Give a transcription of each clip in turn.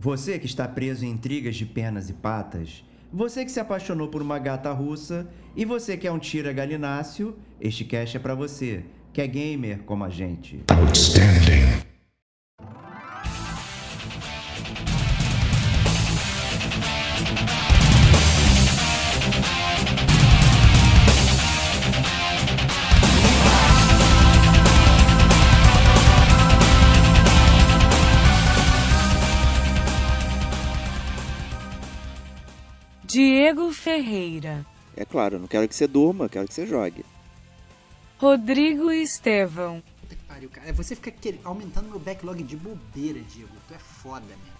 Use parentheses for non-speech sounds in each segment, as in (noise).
Você que está preso em intrigas de pernas e patas, você que se apaixonou por uma gata russa e você que é um tira galináceo, este cast é para você, que é gamer como a gente. Outstanding. É claro, não quero que você durma, quero que você jogue. Rodrigo Estevão. Puta que pariu, cara. Você fica aumentando meu backlog de bobeira, Diego. Tu é foda, meu.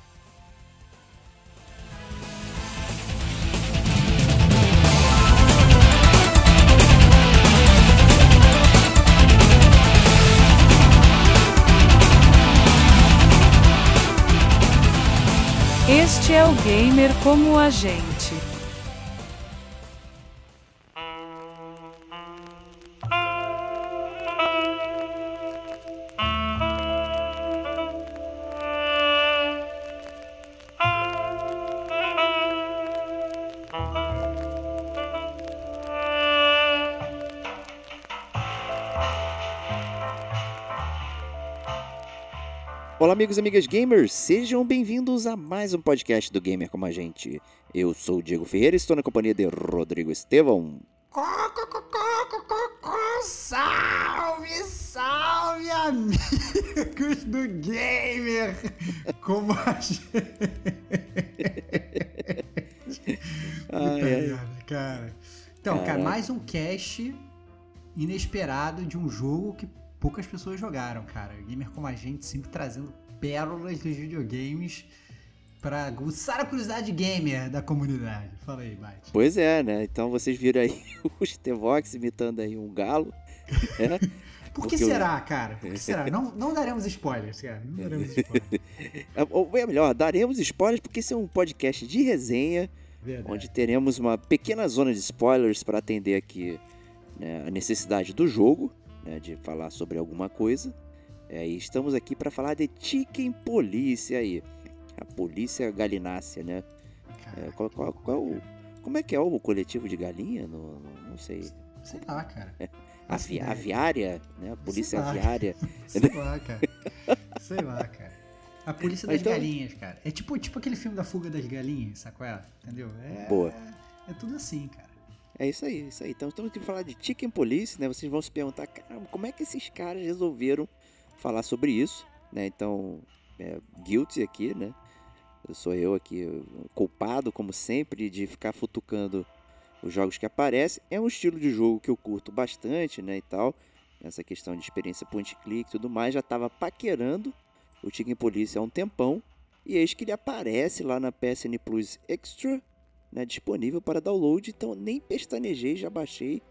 Este é o Gamer como a gente. Olá, amigos e amigas gamers, sejam bem-vindos a mais um podcast do Gamer Como a Gente. Eu sou o Diego Ferreira e estou na companhia de Rodrigo Estevão. Salve, salve, amigos do Gamer Como a Gente. Ai, ai. cara. Então, cara, mais um cast inesperado de um jogo que poucas pessoas jogaram, cara. Gamer como a gente sempre trazendo pérolas dos videogames para aguçar a curiosidade gamer da comunidade. Fala aí, Bate. Pois é, né? Então vocês viram aí (laughs) o Stevox imitando aí um galo. Né? (laughs) Por que Porque será, eu... cara? Por que será? Não, não daremos spoilers, cara. Não daremos spoilers. (laughs) Ou é melhor, daremos spoilers porque esse é um podcast de resenha, Verdade. onde teremos uma pequena zona de spoilers para atender aqui né, a necessidade do jogo né, de falar sobre alguma coisa. É, e estamos aqui para falar de Chicken Police aí. A polícia galinácea, né? É, qual, qual, qual, como é que é o coletivo de galinha? No, no não sei. Sei lá, cara. É, avi, aviária, né? A polícia sei aviária. (laughs) sei lá, cara. Sei lá, cara. A polícia das então... galinhas, cara. É tipo, tipo aquele filme da fuga das galinhas, sacou? Entendeu? É, Boa. É, é tudo assim, cara. É isso aí, isso aí. Então estamos aqui para falar de Chicken Police, né? Vocês vão se perguntar, caramba, como é que esses caras resolveram falar sobre isso, né? Então, é, guilty aqui, né? Eu sou eu aqui, culpado, como sempre, de ficar futucando os jogos que aparecem. É um estilo de jogo que eu curto bastante, né? E tal. Essa questão de experiência point-click e tudo mais. Já estava paquerando o Chicken Police há um tempão. E eis que ele aparece lá na PSN Plus Extra né, disponível para download, então nem pestanejei, já baixei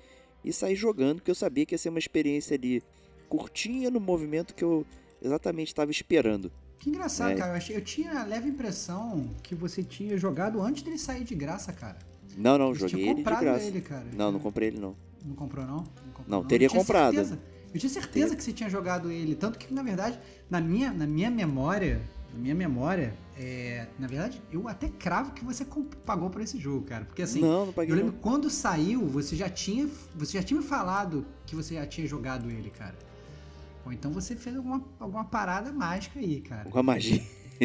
e saí jogando, porque eu sabia que ia ser uma experiência ali curtinha no movimento que eu exatamente estava esperando. Que engraçado, é. cara. Eu, achei, eu, tinha a leve impressão que você tinha jogado antes dele sair de graça, cara. Não, não, você joguei ele de graça. Ele, cara. Não, não comprei ele não. Não comprou não? Não, comprou, não, não. teria eu comprado. Certeza. Eu tinha certeza que você tinha jogado ele, tanto que na verdade, na minha, na minha memória, na minha memória, é, na verdade, eu até cravo que você pagou por esse jogo, cara. Porque assim, não, não paguei, eu lembro não. quando saiu, você já tinha. Você já tinha me falado que você já tinha jogado ele, cara. Ou então você fez alguma, alguma parada mágica aí, cara. Alguma magia.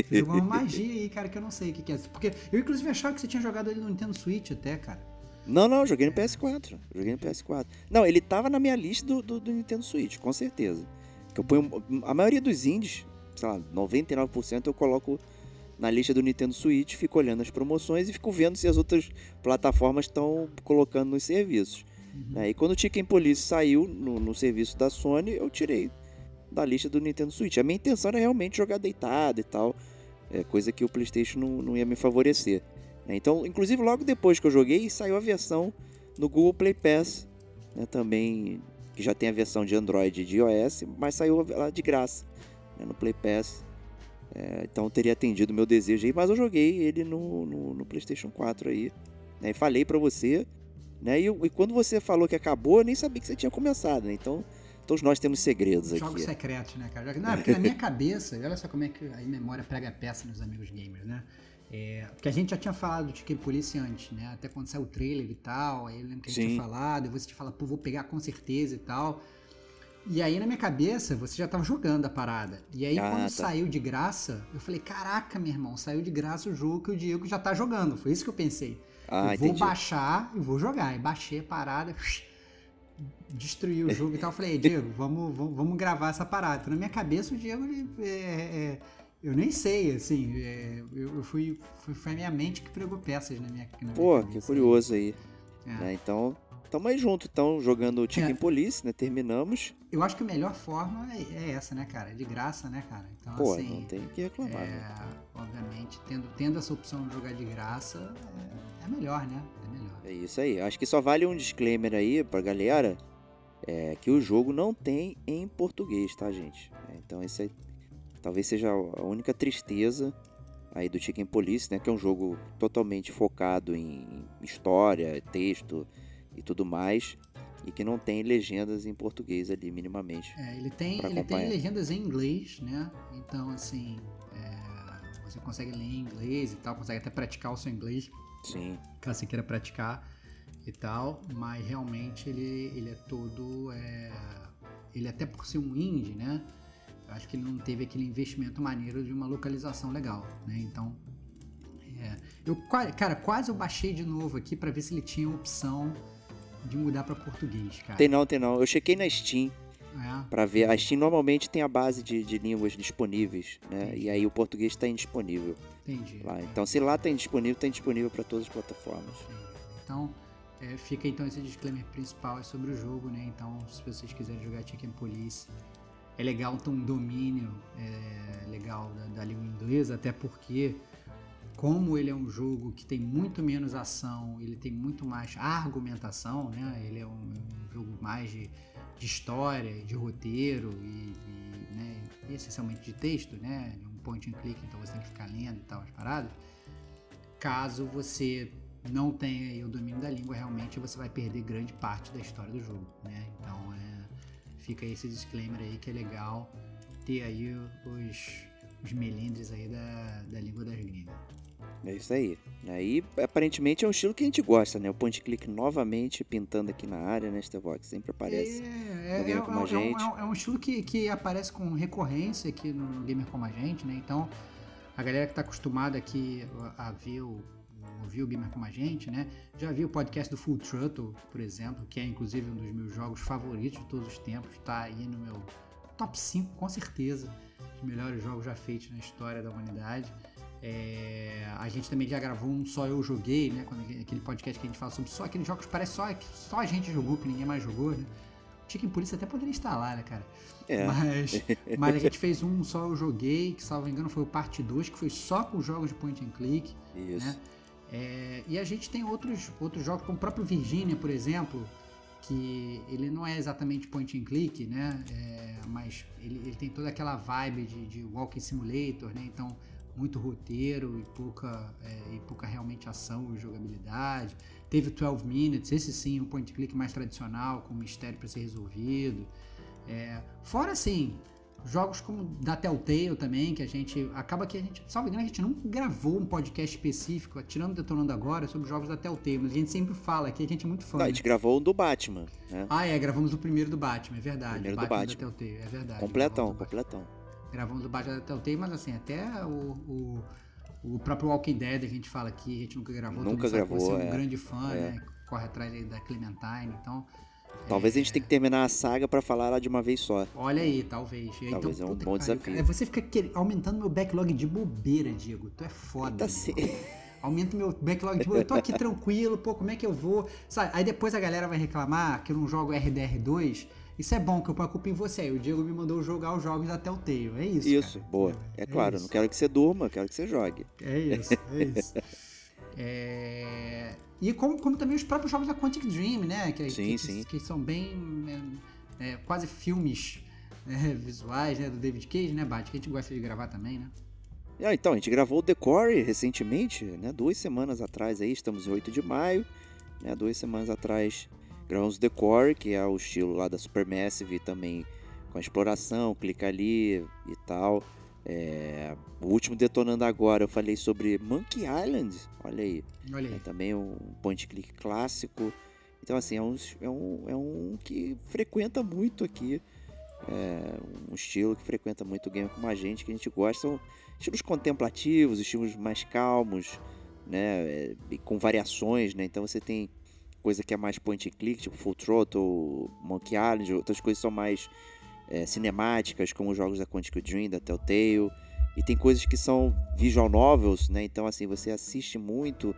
Fez alguma magia aí, cara, que eu não sei o que, que é. Porque eu inclusive achava que você tinha jogado ele no Nintendo Switch até, cara. Não, não, joguei no PS4. Joguei no PS4. Não, ele tava na minha lista do, do, do Nintendo Switch, com certeza. Que eu ponho. A maioria dos indies, sei lá, 99% eu coloco na lista do Nintendo Switch, fico olhando as promoções e fico vendo se as outras plataformas estão colocando nos serviços. Uhum. Né? E quando o Chicken Police saiu no, no, serviço da Sony, eu tirei da lista do Nintendo Switch. A minha intenção era realmente jogar deitado e tal, é, coisa que o PlayStation não, não ia me favorecer. Né? Então, inclusive, logo depois que eu joguei, saiu a versão no Google Play Pass, né? também que já tem a versão de Android e de iOS, mas saiu lá de graça né? no Play Pass. É, então teria atendido o meu desejo aí, mas eu joguei ele no, no, no PlayStation 4 aí. Né, e falei para você, né? E, e, quando você falou que acabou, eu nem sabia que você tinha começado, né? Então Todos nós temos segredos Jogos aqui. secretos, né, cara? Não, porque na minha cabeça, olha só como é que a memória prega peça nos amigos gamers, né? É, porque a gente já tinha falado do Chicken Police antes, né? Até quando saiu o trailer e tal, aí eu lembro que a gente Sim. tinha falado, e você te fala, pô, vou pegar com certeza e tal. E aí na minha cabeça, você já tava jogando a parada. E aí Ah, quando tá. saiu de graça, eu falei, caraca, meu irmão, saiu de graça o jogo que o Diego já tá jogando. Foi isso que eu pensei. Ah, eu vou entendi. baixar e vou jogar. E baixei a parada, destruí o jogo e tal. Eu falei, "Ei, Diego, (laughs) vamos, vamos, vamos gravar essa parada. Então, na minha cabeça, o Diego, ele, é, é, eu nem sei, assim, é, eu, eu fui, foi, foi a minha mente que pregou peças na minha, na minha Pô, cabeça. que curioso aí. É. né? Então, tamo aí junto, então, jogando Chicken É. Police, né? Terminamos. Eu acho que a melhor forma é, é essa, né, cara? É de graça, né, cara? Então, Pô, assim, não tem que reclamar. né? é, obviamente, tendo, tendo essa opção de jogar de graça, é, é melhor, né? É melhor. É isso aí. Acho que só vale um disclaimer aí pra galera. É que o jogo não tem em português, tá, gente? É, então esse aí, talvez seja a única tristeza aí do Chicken Police, né? Que é um jogo totalmente focado em história, texto e tudo mais. E que não tem legendas em português ali, minimamente. É, ele tem, ele tem legendas em inglês, né? Então, assim, é, você consegue ler em inglês e tal, consegue até praticar o seu inglês, Sim. caso você queira praticar e tal, mas realmente ele, ele é todo. é, ele até por ser um indie, né? Eu acho que ele não teve aquele investimento maneiro de uma localização legal, né? Então. é, eu, cara, quase eu baixei de novo aqui pra ver se ele tinha opção de mudar pra português, cara. Tem não, tem não. Eu chequei na Steam É. pra ver. A Steam normalmente tem a base de, de línguas disponíveis, né? Entendi. E aí o português tá indisponível Entendi. lá. Então se lá tá indisponível, tá indisponível pra todas as plataformas. Entendi. Então, é, fica então esse disclaimer principal é sobre o jogo, né? Então, se vocês quiserem jogar Chicken Police, é legal ter um domínio é, legal da, da língua inglesa, até porque, como ele é um jogo que tem muito menos ação, ele tem muito mais argumentação, né? Ele é um, um jogo mais de, de história, de roteiro e, e, né, e essencialmente de texto, né? Um point and click, então você tem que ficar lendo e tal as paradas caso você não tenha o domínio da língua, realmente você vai perder grande parte da história do jogo, né? Então é, fica esse disclaimer aí que é legal ter aí os, os melindres aí da, da língua das gringas. É isso aí. Aí, aparentemente, é um estilo que a gente gosta, né? O point click novamente pintando aqui na área, né, Stevox? Sempre aparece. É, no Gamer Como a é um- Gente. é um- é um estilo que, que aparece com recorrência aqui no, Gamer Como a Gente, né? Então, a galera que está acostumada aqui a, a ver o, ouvir o Gamer Como a Gente, né? Já viu o podcast do Full Throttle, por exemplo, que é inclusive um dos meus jogos favoritos de todos os tempos, tá aí no meu top 5, com certeza, dos melhores jogos já feitos na história da humanidade. É, a gente também já gravou um Só Eu Joguei, né? Quando, aquele podcast que a gente fala sobre só aqueles jogos que parece só, só a gente jogou, que ninguém mais jogou, né? Chicken Police até poderia estar lá, né, cara? É. Mas, (laughs) mas a gente fez um Só Eu Joguei, que, salvo engano, foi o parte 2, que foi só com jogos de point and click, Isso. né? É, e a gente tem outros, outros jogos, como o próprio Virginia, por exemplo, que ele não é exatamente point and click, né? É, mas ele, ele tem toda aquela vibe de, de walking simulator, né? Então, muito roteiro e pouca, é, e pouca realmente ação e jogabilidade. Teve o 12 Minutes, esse sim, um point click mais tradicional, com mistério para ser resolvido. É, fora assim, jogos como da Telltale também, que a gente. Acaba que a gente. Salve engano, a gente não gravou um podcast específico, tirando Detonando Agora, sobre jogos da Telltale, mas a gente sempre fala aqui, a gente é muito fã. Não, a né? gente gravou um do Batman, né? Ah, é, gravamos o primeiro do Batman, é verdade. Primeiro o do Batman, Batman. da Telltale, é verdade. completão, Batman. completão. Gravamos o Telltale, mas assim, até o, o, o próprio Walking Dead a gente fala aqui, a gente nunca gravou. Nunca gravou, Você é um é. grande fã, É. né? Corre atrás da Clementine, então. Talvez a gente tenha que terminar a saga pra falar lá de uma vez só. Olha aí, talvez. Talvez é um bom desafio. cara. Você fica aumentando meu backlog de bobeira, Diego. Tu é foda. Tá se-. Aumenta meu backlog de bobeira. Eu tô aqui (laughs) tranquilo, pô, como é que eu vou? Sabe? Aí depois a galera vai reclamar que eu não jogo RDR2. Isso é bom, que eu culpa em você. O Diego me mandou jogar os jogos da Telltale. É isso. Isso, cara. boa. É claro, isso. não quero que você durma, quero que você jogue. É isso, é isso. (laughs) É, E como, como também os próprios jogos da Quantic Dream, né? Que, Sim, que, sim. que são bem. é, é, quase filmes (laughs) é, visuais, né? Do David Cage, né, Bate? Que a gente gosta de gravar também, né? Ah, então, a gente gravou o Decore recentemente, né? Duas semanas atrás aí, estamos em 8 de maio, né? Duas semanas atrás Grounds Decor, que é o estilo lá da Supermassive também com a exploração, clica ali e tal. É, o último detonando agora eu falei sobre Monkey Island, olha aí. Olha aí. É também um point click clássico. Então assim, é um, é um, é um que frequenta muito aqui. É um estilo que frequenta muito o game como a gente, que a gente gosta. São estilos contemplativos, estilos mais calmos, né? É, com variações, né? Então você tem coisa que é mais point and click, tipo Full Throttle, Monkey Island, outras coisas são mais é, cinemáticas, como os jogos da Quantic Dream, da Telltale. E tem coisas que são visual novels, né? Então, assim, você assiste muito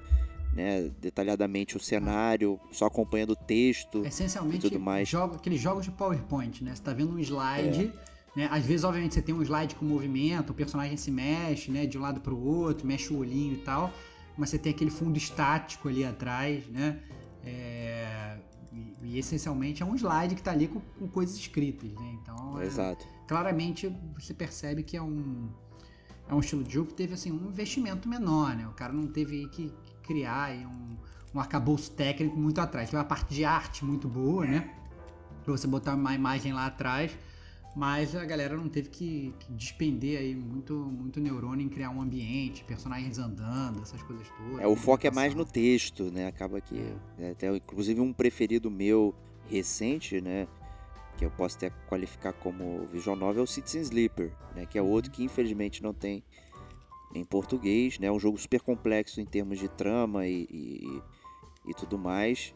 né, detalhadamente o cenário, só acompanhando o texto Essencialmente, e tudo mais. Jogo, aqueles jogos de PowerPoint, né? Você tá vendo um slide, é. né? Às vezes, obviamente, você tem um slide com movimento, o personagem se mexe, né? De um lado para o outro, mexe o olhinho e tal. Mas você tem aquele fundo estático ali atrás, né? É, e, e, essencialmente é um slide que está ali com, com, coisas escritas, né? Então, é, claramente você percebe que é um é um estilo de jogo que teve assim um investimento menor, né? O cara não teve que criar um, um arcabouço técnico muito atrás. Tem uma parte de arte muito boa, né? Pra você botar uma imagem lá atrás mas a galera não teve que, que, despender aí muito, muito neurônio em criar um ambiente, personagens andando, essas coisas todas. É, o foco é mais no texto, né? Acaba que. É. Até, inclusive, um preferido meu recente, né? Que eu posso até qualificar como visual novel é o Citizen Sleeper, né? Que é outro que infelizmente não tem em português, né? É um jogo super complexo em termos de trama e, e, e tudo mais.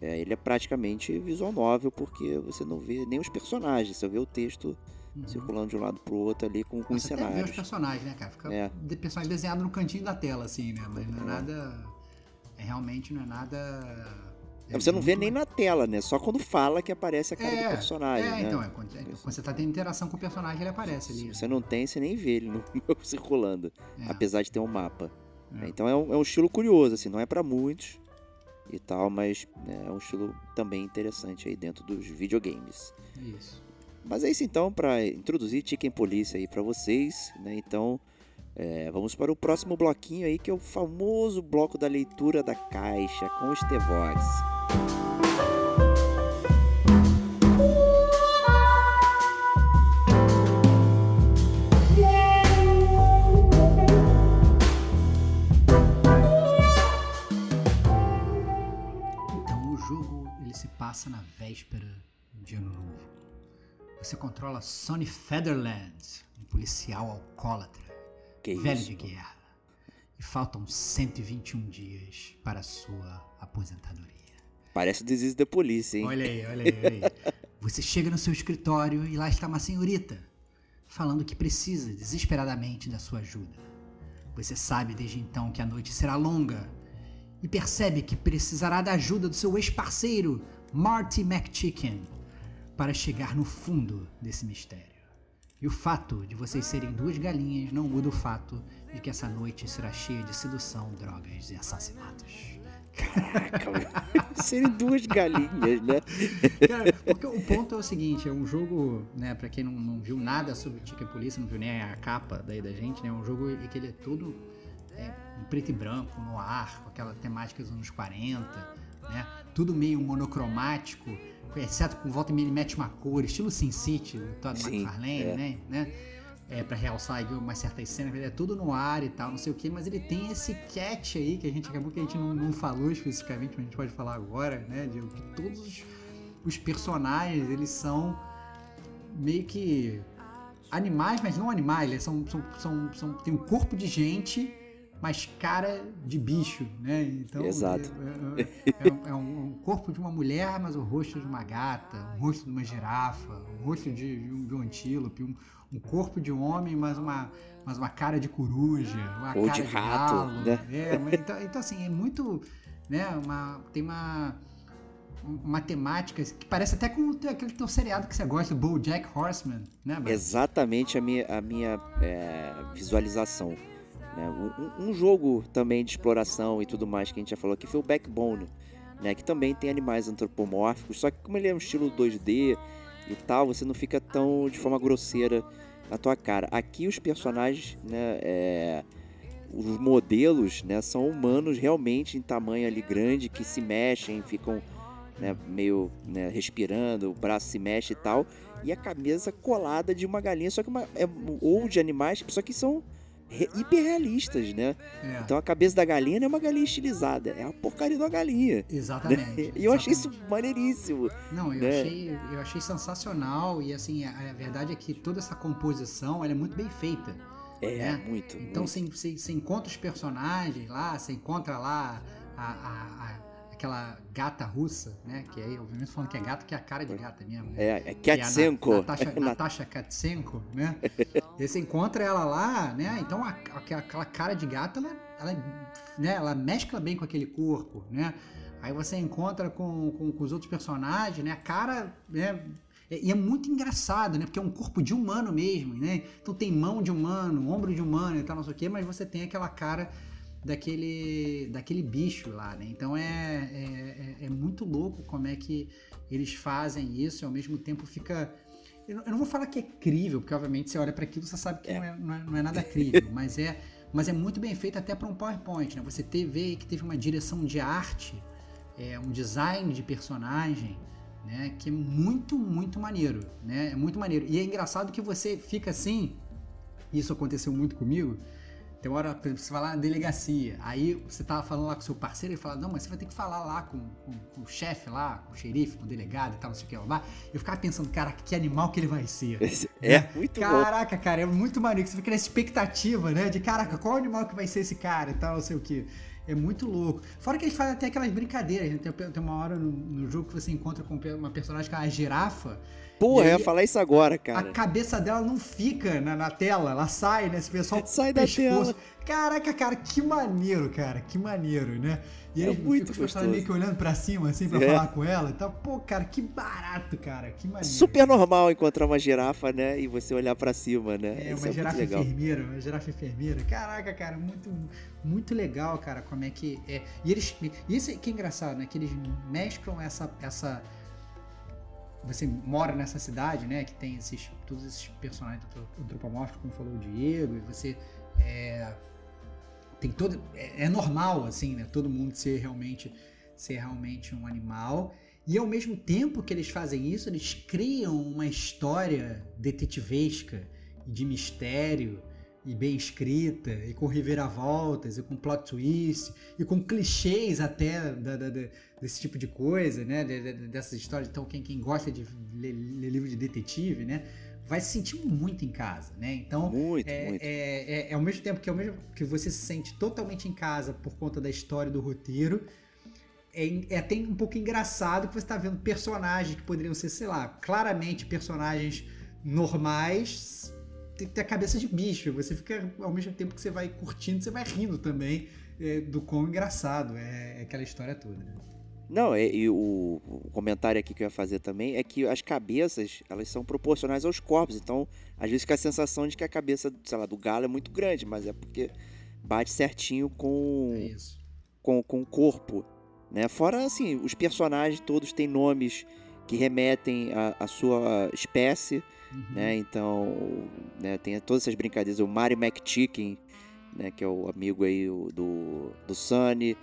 É, ele é praticamente visual novel, porque você não vê nem os personagens, você vê o texto uhum. circulando de um lado pro outro ali com, com os cenários. Você vê os personagens, né, cara? Fica é. de personagem desenhado no cantinho da tela, assim, né? Mas não é, é. nada... É, realmente não é nada... É você não vê nem na tela, né? Só quando fala que aparece a cara é, do personagem. É, né? então, é, quando, é, quando, você tá tendo interação com o personagem, ele aparece ali. Se você não tem, você nem vê ele (laughs) no, circulando. É. Apesar de ter um mapa. É. Então é um, é um, estilo curioso, assim, não é para muitos e tal, mas né, é um estilo também interessante aí dentro dos videogames. Isso. Mas é isso então para introduzir Chicken Police aí para vocês, né? Então é, vamos para o próximo bloquinho aí que é o famoso bloco da leitura da caixa com os Tevox. Passa na véspera de Ano Novo. Você controla Sonny Featherland, um policial alcoólatra, que velho isso? de guerra. E faltam 121 dias para a sua aposentadoria. Parece o Disease da Polícia, hein? Olha aí, olha aí, olha aí. (laughs) Você chega no seu escritório e lá está uma senhorita falando que precisa desesperadamente da sua ajuda. Você sabe desde então que a noite será longa e percebe que precisará da ajuda do seu ex-parceiro, Marty McChicken para chegar no fundo desse mistério. E o fato de vocês serem duas galinhas não muda o fato de que essa noite será cheia de sedução, drogas e assassinatos. Caraca, (laughs) serem duas galinhas, né? Cara, porque o ponto é o seguinte, é um jogo, né, pra quem não, não viu nada sobre Chicken Police, não viu nem a capa daí da gente, né, é um jogo que ele é todo é, em preto e branco, no ar, com aquela temática dos anos 40, né? Tudo meio monocromático, exceto com volta e meia ele mete uma cor, estilo Sin City, do Todd Sim, McFarlane, é. né? né? É, pra realçar umas certas cenas, é tudo no ar e tal, não sei o que, mas ele tem esse catch aí que a gente acabou que a gente não, não falou especificamente, mas a gente pode falar agora, né? De que todos os, os personagens eles são meio que animais, mas não animais, eles são, são, são, são tem um corpo de gente mas cara de bicho, né? Então, Exato. É, é, é, é, um, corpo de uma mulher, mas o rosto de uma gata, um rosto de uma girafa, um rosto de, de, um, de um antílope, um, um, corpo de homem, mas uma, mas uma cara de coruja, uma Ou cara de, rato, galo. Né? É, mas, então, então, assim, é muito, né? Uma, tem uma uma temática que parece até com aquele teu seriado que você gosta, BoJack Horseman, né? Exatamente a minha, a minha é, visualização. Né? Um, um, jogo também de exploração e tudo mais que a gente já falou aqui foi o Backbone, né? que também tem animais antropomórficos, só que como ele é um estilo 2D e tal, você não fica tão de forma grosseira na tua cara. Aqui os personagens, né, é, os modelos, né, são humanos realmente em tamanho ali grande, que se mexem, ficam né, meio né, respirando, o braço se mexe e tal, e a cabeça colada de uma galinha, só que uma, é, ou de animais, só que são hiperrealistas, né? É. Então a cabeça da galinha não é uma galinha estilizada, é a porcaria de uma galinha. Exatamente. Né? (laughs) E eu achei isso maneiríssimo. Não, eu, né? achei, eu achei sensacional e assim, a, a verdade é que toda essa composição ela é muito bem feita. É, né? muito. Então muito. você, você, você encontra os personagens lá, você encontra lá a, a- a- aquela gata russa, né? Que aí, obviamente, falando que é gata, que é a cara de gata mesmo. Né? É, é é Katsenko. (laughs) Na- Natasha, Natasha Katsenko, né? E você encontra ela lá, né? Então a- a- aquela cara de gata, ela, ela, né? ela mescla bem com aquele corpo, né? Aí você encontra com, com, com os outros personagens, né? A cara, né? E e é muito engraçado, né? Porque é um corpo de humano mesmo, né? Então tem mão de humano, ombro de humano e tal, não sei o quê, mas você tem aquela cara daquele, daquele bicho lá, né? Então é, é, é- é muito louco como é que eles fazem isso e ao mesmo tempo fica. Eu não, vou falar que é crível, porque obviamente você olha para aquilo você sabe que não, é, não, é, não é nada crível, (laughs) mas é, mas é muito bem feito até para um PowerPoint, né? Você te- vê que teve uma direção de arte, é, um design de personagem, né? Que é muito, muito maneiro, né? É muito maneiro. E é engraçado que você fica assim, isso aconteceu muito comigo. Tem uma hora, por exemplo, você vai lá na delegacia, aí você tava falando lá com o seu parceiro, ele fala, não, mas você vai ter que falar lá com, com- com o chefe lá, com o xerife, com o delegado e tal, não sei o que lá. Eu ficava pensando, cara, que animal que ele vai ser. (laughs) É, muito bom. Caraca, cara, é muito maneiro. Você fica na expectativa, né? De caraca, qual animal que vai ser esse cara e tal, não sei o que. É muito louco. Fora que eles fazem até aquelas brincadeiras, né? Tem, tem uma hora no, no jogo que você encontra com uma personagem que é a girafa. Porra, E eu aí, ia falar isso agora, A cara. cabeça dela não fica na, na tela, ela sai, né? Só o Sai da pescoço. tela. Caraca, cara, que maneiro, cara, que maneiro, né? E É eles muito ficam meio que olhando pra cima, assim, pra É. falar com ela e tal. Pô, cara, que barato, cara, que maneiro. Super normal encontrar uma girafa, né? E você olhar pra cima, né? É, Isso uma é girafa enfermeira, uma girafa enfermeira. Caraca, cara, muito, muito legal, cara, como é que é. E eles. E isso que é engraçado, né? Que eles mesclam essa. essa você mora nessa cidade, né? Que tem esses, todos esses personagens antropomórficos, como falou o Diego, e você. É, tem todo. É, é normal, assim, né? Todo mundo ser realmente, ser realmente um animal. E ao mesmo tempo que eles fazem isso, eles criam uma história detetivesca de mistério e bem escrita e com reviravoltas e com plot twist e com clichês até da- da- da- desse tipo de coisa, né? De- de- dessas histórias. Então quem, quem gosta de ler, ler livro de detetive, né? Vai se sentir muito em casa, né? Então Muito, é, muito. é, é- é ao mesmo tempo que ao mesmo que você se sente totalmente em casa por conta da história do roteiro, é, é até um pouco engraçado que você está vendo personagens que poderiam ser, sei lá, claramente personagens normais ter, ter a cabeça de bicho. Você fica, ao mesmo tempo que você vai curtindo, você vai rindo também é, do quão engraçado é, é aquela história toda. né? Não, e, e o, o comentário aqui que eu ia fazer também é que as cabeças, elas são proporcionais aos corpos. Então, às vezes fica a sensação de que a cabeça, sei lá, do galo é muito grande, mas é porque bate certinho com, É com, com o corpo, né? Fora, assim, os personagens todos têm nomes que remetem à sua espécie, Uhum. né? Então, né, tem todas essas brincadeiras. O Mario McChicken, né? Que é o amigo aí do, do Sunny,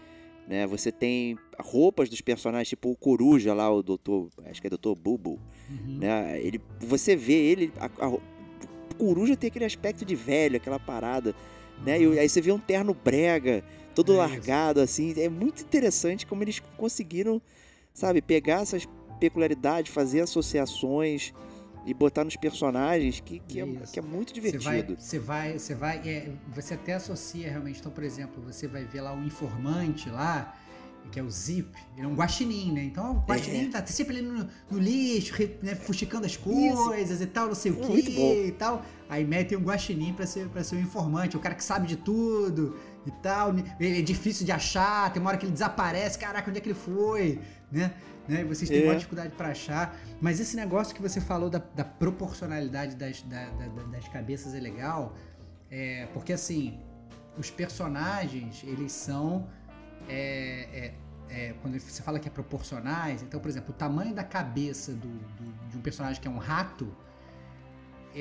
né? Você tem roupas dos personagens, tipo o Coruja lá, o Doutor, acho que é Doutor Bubu, Uhum. né? Ele, você vê ele, a, a- o Coruja tem aquele aspecto de velho, aquela parada, né? E aí você vê um terno brega, todo É isso. largado, assim. É muito interessante como eles conseguiram, sabe, pegar essas peculiaridades, fazer associações e botar nos personagens que, que, É é, isso. que é muito Você vai, divertido. você vai, você vai, é, você até associa realmente. Então, por exemplo, você vai ver lá o informante lá, que é o Zip, ele é um guaxinim, né? Então, o guaxinim É. tá sempre ali no, no lixo, né, fuxicando as coisas e tal, não sei o É que e tal. Aí metem um guaxinim pra ser, pra ser o informante, o cara que sabe de tudo e tal. Ele é difícil de achar, tem uma hora que ele desaparece, caraca, onde é que ele foi, né? né? Vocês têm É. maior dificuldade pra achar. Mas esse negócio que você falou da, da proporcionalidade das, da- da- da- das cabeças é legal, é, porque assim, os personagens, eles são. é, é, é, quando você fala que é proporcionais, então, por exemplo, o tamanho da cabeça do, do- de um personagem que é um rato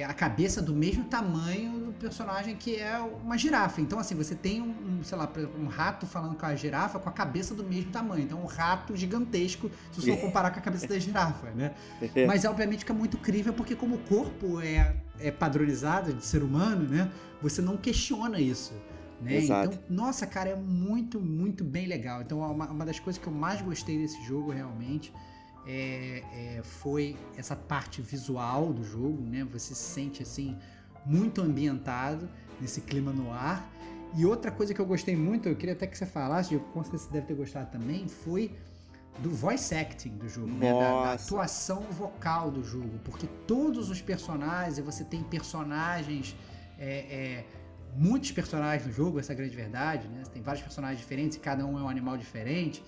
é a cabeça do mesmo tamanho do personagem que é uma girafa. Então, assim, você tem um, um sei lá, um rato falando com a girafa com a cabeça do mesmo tamanho. Então, um rato gigantesco, se você for (laughs) comparar com a cabeça da girafa, né? (laughs) Mas, obviamente, fica muito crível porque como o corpo é, é padronizado de ser humano, né? Você não questiona isso. Né? Então, nossa, cara, é muito, muito bem legal. Então, uma, uma das coisas que eu mais gostei desse jogo, realmente, é, é, foi essa parte visual do jogo, né? Você se sente assim muito ambientado nesse clima no ar. E outra coisa que eu gostei muito, eu queria até que você falasse, eu com certeza você deve ter gostado também, foi do voice acting do jogo, né? da, da, atuação vocal do jogo, porque todos os personagens, você tem personagens, é, é, muitos personagens no jogo, essa é a grande verdade, né? Você tem vários personagens diferentes e cada um é um animal diferente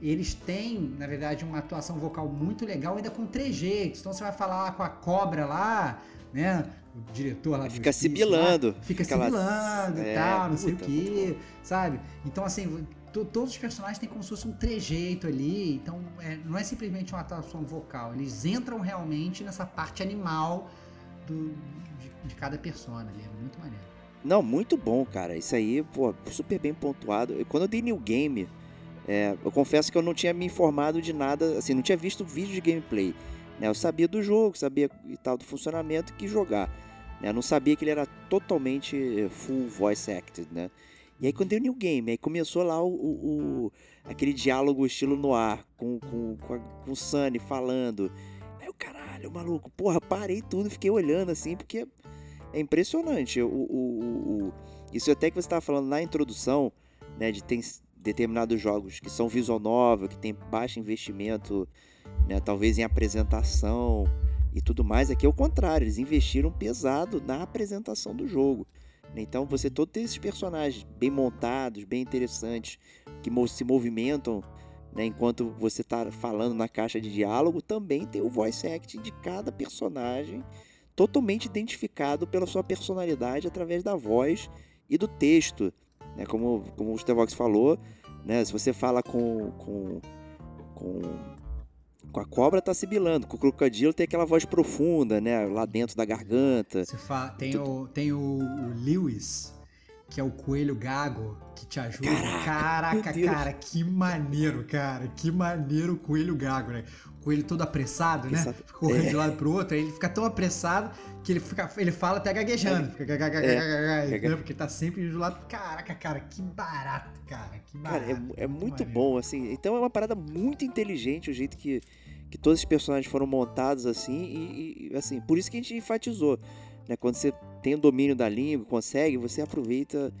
eles têm, na verdade, uma atuação vocal muito legal, ainda com trejeitos. Então você vai falar lá com a cobra lá, né? O diretor lá Fica sibilando. Lá, fica, fica sibilando lá... e é, tal, não sei o quê, sabe? Então, assim, todos os personagens têm como se fosse um trejeito ali. Então, é, não é simplesmente uma atuação vocal. Eles entram realmente nessa parte animal do, de, de cada persona ali. É muito maneiro. Não, muito bom, cara. Isso aí, pô, super bem pontuado. Quando eu dei New Game é, eu confesso que eu não tinha me informado de nada, assim, não tinha visto vídeo de gameplay. Né? Eu sabia do jogo, sabia e tal do funcionamento que jogar. Né? Eu não sabia que ele era totalmente eh, full voice acted, né? E aí quando deu New Game, aí começou lá o, o, o aquele diálogo estilo no ar com, com, com, com o Sunny falando. Aí o caralho, maluco, porra, parei tudo, fiquei olhando assim, porque é impressionante. O, o, o, isso até que você estava falando na introdução, né, de ter, determinados jogos que são visual novel, que tem baixo investimento, né, talvez em apresentação e tudo mais, aqui é o contrário, eles investiram pesado na apresentação do jogo. Então você todo tem esses personagens bem montados, bem interessantes, que se movimentam né, enquanto você está falando na caixa de diálogo, também tem o voice acting de cada personagem totalmente identificado pela sua personalidade através da voz e do texto. Né? Como, como o Stevox falou, né? se você fala com, com, com, com a cobra, tá sibilando. Com o crocodilo tem aquela voz profunda, né? lá dentro da garganta. Você fala, tem, tu... o, tem o, o Lewis, que é o coelho gago que te ajuda. Caraca, Caraca cara, que maneiro, cara. Que maneiro o coelho gago, né? O coelho todo apressado, né? Fica correndo é. de um lado pro outro, aí ele fica tão apressado que ele, fica, ele fala até gaguejando. Fica é. né? Porque tá sempre do lado. Caraca, cara, que barato, cara. Que barato. Cara, é, é muito bom, assim. Então é uma parada muito inteligente o jeito que, que todos os personagens foram montados, assim. E, e assim, por isso que a gente enfatizou. Né? Quando você tem o domínio da língua, consegue, você aproveita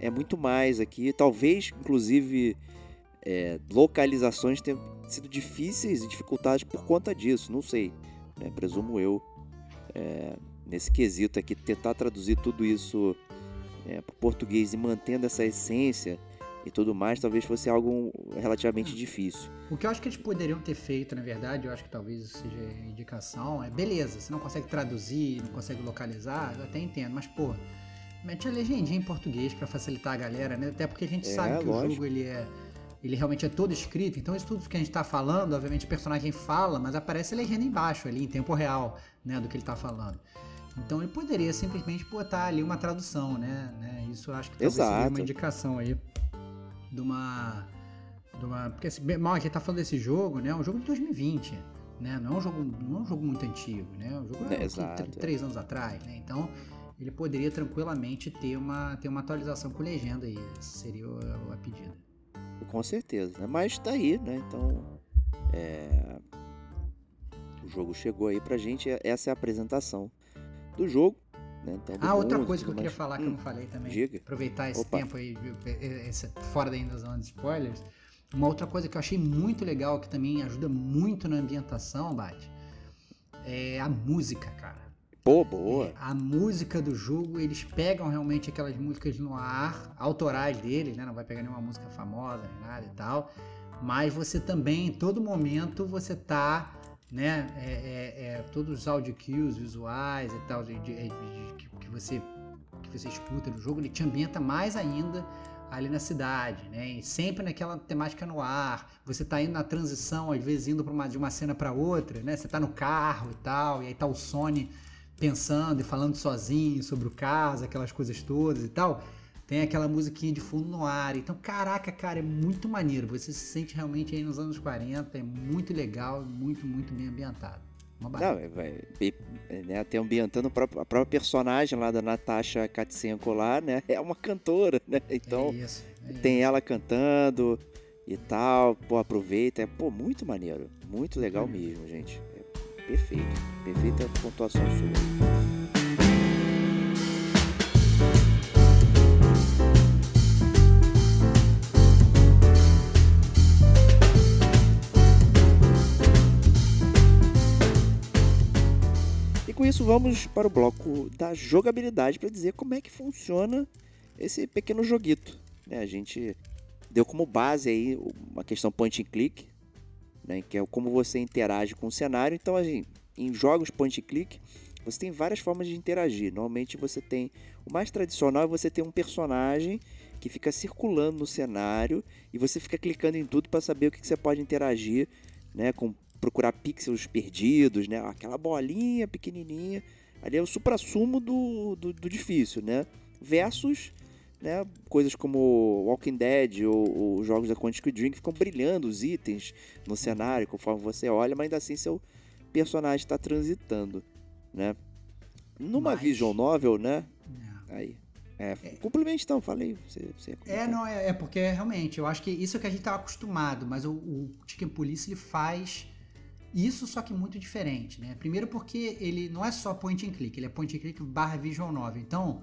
é muito mais aqui. Talvez, inclusive, é, localizações tenham sido difíceis e dificultadas por conta disso, não sei. Né? Presumo eu. É, nesse quesito aqui, tentar traduzir tudo isso é, para o português e mantendo essa essência e tudo mais, talvez fosse algo relativamente difícil. O que eu acho que eles poderiam ter feito, na verdade, eu acho que talvez isso seja indicação, é beleza, você não consegue traduzir, não consegue localizar, eu até entendo, mas pô, mete a legendinha em português para facilitar a galera, né? Até porque a gente é, sabe que lógico. o jogo ele é ele realmente é todo escrito, então isso tudo que a gente está falando, obviamente o personagem fala, mas aparece a legenda embaixo ali em tempo real, né, do que ele está falando. Então ele poderia simplesmente botar ali uma tradução, né? né? Isso eu acho que talvez seria uma indicação aí de uma. De uma porque assim, mal aqui tá falando desse jogo, né? É um jogo de 2020. Né? Não é um jogo, não é um jogo muito antigo, né? O jogo é, é três anos atrás, né? Então ele poderia tranquilamente ter uma, ter uma atualização com legenda aí. Essa seria a, a pedida. Com certeza, né? Mas tá aí, né? Então. É... O jogo chegou aí pra gente. Essa é a apresentação do jogo. Né? Então, ah, outra coisa que eu queria falar que hum, eu não falei também. Diga. Aproveitar esse Opa. tempo aí, esse, fora da zona de spoilers. Uma outra coisa que eu achei muito legal, que também ajuda muito na ambientação, Bate, é a música, cara. Pô, boa. É, a música do jogo, eles pegam realmente aquelas músicas no ar, autorais deles, né? Não vai pegar nenhuma música famosa, nem nada e tal. Mas você também, em todo momento, você tá né? É, é, é, todos os audio cues visuais e tal de, de, de, que, você que você escuta no jogo, ele te ambienta mais ainda ali na cidade, né? E sempre naquela temática no ar. Você tá indo na transição, às vezes indo uma, de uma cena para outra, né? Você tá no carro e tal, e aí tá o Sony pensando e falando sozinho sobre o caso, aquelas coisas todas e tal, tem aquela musiquinha de fundo no ar. Então, caraca, cara, é muito maneiro. Você se sente realmente aí nos anos 40, é muito legal, muito, muito bem ambientado. Uma Não, é, é, né, até ambientando a própria, a própria, personagem lá da Natasha Katsenko lá, né? (laughs) É uma cantora, né? Então, é isso, é tem isso. ela cantando e tal. Pô, aproveita. É, pô, muito maneiro. Muito legal mesmo, gente. É perfeito. Perfeita pontuação sua. Isso, vamos para o bloco da jogabilidade para dizer como é que funciona esse pequeno joguito. Né? A gente deu como base aí uma questão point and click, né? que é como você interage com o cenário. Então, assim, em jogos point and click, você tem várias formas de interagir. Normalmente você tem o mais tradicional é você ter um personagem que fica circulando no cenário e você fica clicando em tudo para saber o que, que você pode interagir, né, com procurar pixels perdidos, né? Aquela bolinha pequenininha. Ali é o supra-sumo do, do, do, difícil, né? Versus né, coisas como Walking Dead ou, ou jogos da Quantic Dream que ficam brilhando os itens no cenário conforme você olha, mas ainda assim seu personagem está transitando, né? Numa mas... visual novel, né? Não. Aí. É, é. Então, falei. Você, você é, não, é, é, porque realmente, eu acho que isso é que a gente estava acostumado, mas o, o Chicken Police ele faz isso só que muito diferente, né? Primeiro porque ele não é só point and click, ele é point and click barra visual novel. Então,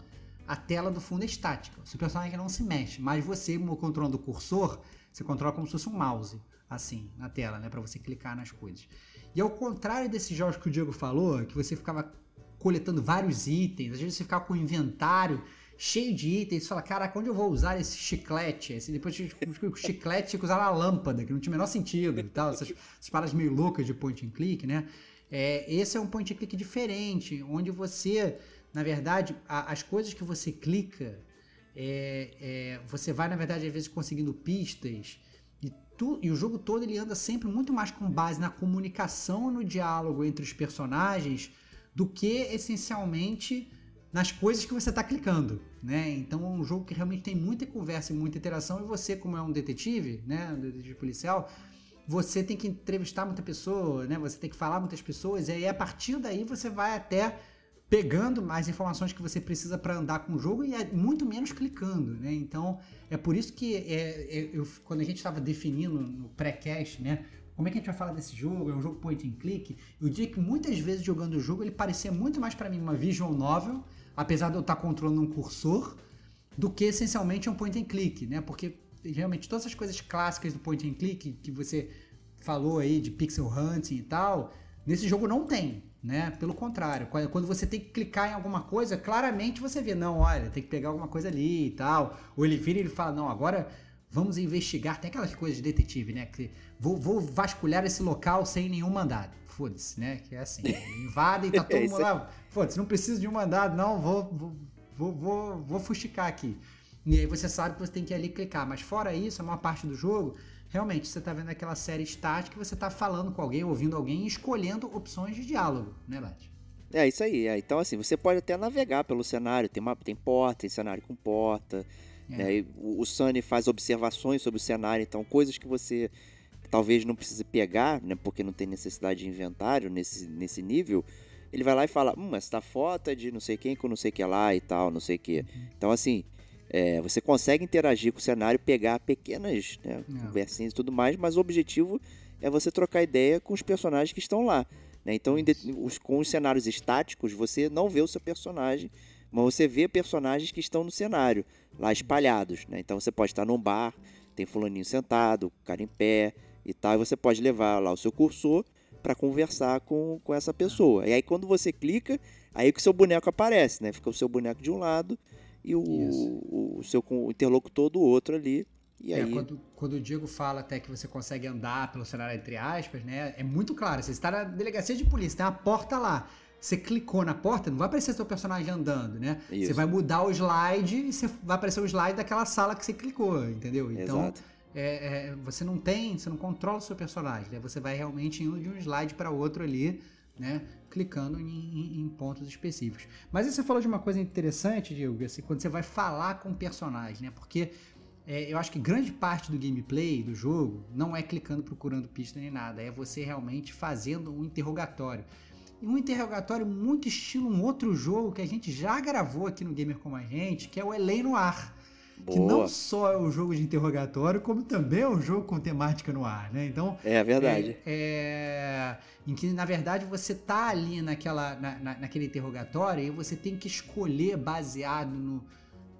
a tela do fundo é estática. O seu personagem não se mexe, mas você, controlando o cursor, você controla como se fosse um mouse, assim, na tela, né? Para você clicar nas coisas. E ao contrário desses jogos que o Diego falou, que você ficava coletando vários itens, às vezes você ficava com o inventário cheio de itens, você fala, caraca, onde eu vou usar esse chiclete? Depois o chiclete tinha que usar uma lâmpada, que não tinha o menor sentido e tal, essas, essas paradas meio loucas de point and click, né? É, esse é um point and click diferente, onde você, na verdade, a, as coisas que você clica, é, é, você vai, na verdade, às vezes conseguindo pistas, e, tu, e o jogo todo ele anda sempre muito mais com base na comunicação, no diálogo entre os personagens, do que essencialmente nas coisas que você está clicando, né? Então é um jogo que realmente tem muita conversa e muita interação e você, como é um detetive, né, um detetive policial, você tem que entrevistar muita pessoa, né? Você tem que falar muitas pessoas e aí a partir daí você vai até pegando mais informações que você precisa para andar com o jogo e é muito menos clicando, né? Então é por isso que é, é, eu, quando a gente estava definindo no pré-cast, né? Como é que a gente vai falar desse jogo? É um jogo point and click. Eu diria que muitas vezes jogando o jogo ele parecia muito mais para mim uma visual novel apesar de eu estar controlando um cursor, do que essencialmente um point and click, né? Porque realmente todas as coisas clássicas do point and click que você falou aí de pixel hunting e tal, nesse jogo não tem, né? Pelo contrário, quando você tem que clicar em alguma coisa, claramente você vê, não, olha, tem que pegar alguma coisa ali e tal. Ou ele vira e ele fala, não, agora vamos investigar. Tem aquelas coisas de detetive, né? Que vou, vou vasculhar esse local sem nenhum mandado foda-se, né? Que é assim, invade e tá (laughs) todo mundo lá, foda-se, não preciso de um mandado, não, vou, vou, vou, vou, vou fuxicar aqui. E aí você sabe que você tem que ir ali clicar, mas fora isso, a maior parte do jogo, realmente você tá vendo aquela série estática você tá falando com alguém, ouvindo alguém e escolhendo opções de diálogo, né, Lati? É isso aí. É. Então, assim, você pode até navegar pelo cenário. Tem, uma, tem porta, tem cenário com porta. É. Né? o, o Sunny faz observações sobre o cenário. Então, coisas que você talvez não precise pegar, né, porque não tem necessidade de inventário nesse, nesse nível, ele vai lá e fala, hum, essa foto é de não sei quem com não sei que lá e tal, não sei o que. Uhum. Então, assim, é, você consegue interagir com o cenário, pegar pequenas né, é. conversinhas e tudo mais, mas o objetivo é você trocar ideia com os personagens que estão lá. Né? Então, os, com os cenários estáticos, você não vê o seu personagem, mas você vê personagens que estão no cenário, lá espalhados. Né? Então, você pode estar num bar, tem fulaninho sentado, cara em pé, e tal. E você pode levar lá o seu cursor para conversar com, com essa pessoa. E aí quando você clica, aí que o seu boneco aparece, né? Fica o seu boneco de um lado e o, o, o seu interlocutor do outro ali. E é, aí... quando, quando o Diego fala até que você consegue andar pelo cenário entre aspas, né? É muito claro. Você está na delegacia de polícia, tem uma porta lá. Você clicou na porta, não vai aparecer seu personagem andando, né? Isso. Você vai mudar o slide e você vai aparecer o slide daquela sala que você clicou, entendeu? Então, é, é, você não tem, você não controla o seu personagem, né? Você vai realmente indo de um slide para outro ali né? Clicando em, em, em, pontos específicos. Mas aí você falou de uma coisa interessante, Diego, assim, quando você vai falar com o personagem, né? Porque é, eu acho que grande parte do gameplay do jogo não é clicando, procurando pista nem nada, é você realmente fazendo um interrogatório. E um interrogatório muito estilo um outro jogo que a gente já gravou aqui no Gamer Como a Gente, que é o Elei no Ar. Boa. Que não só é um jogo de interrogatório, como também é um jogo com temática no ar, né? Então. É verdade. É, é, em que, na verdade, você tá ali naquela, na, na, naquele interrogatório e você tem que escolher, baseado no,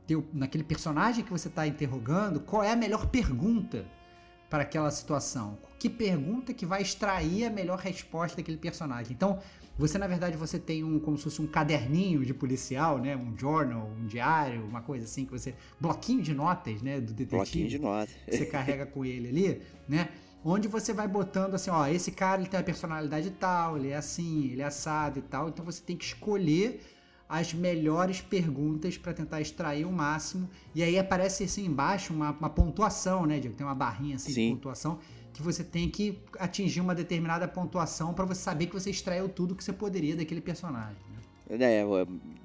teu, naquele personagem que você está interrogando, qual é a melhor pergunta para aquela situação. Que pergunta que vai extrair a melhor resposta daquele personagem. Então, você na verdade você tem um como se fosse um caderninho de policial, né, um journal, um diário, uma coisa assim que você bloquinho de notas, né, do detetive. Bloquinho de notas. você carrega com ele ali, né? Onde você vai botando assim, ó, esse cara ele tem uma personalidade tal, ele é assim, ele é assado e tal. Então você tem que escolher as melhores perguntas para tentar extrair o máximo. E aí aparece assim embaixo uma, uma pontuação, né, Diego? Tem uma barrinha assim Sim. de pontuação que você tem que atingir uma determinada pontuação para você saber que você extraiu tudo que você poderia daquele personagem. Né? É, é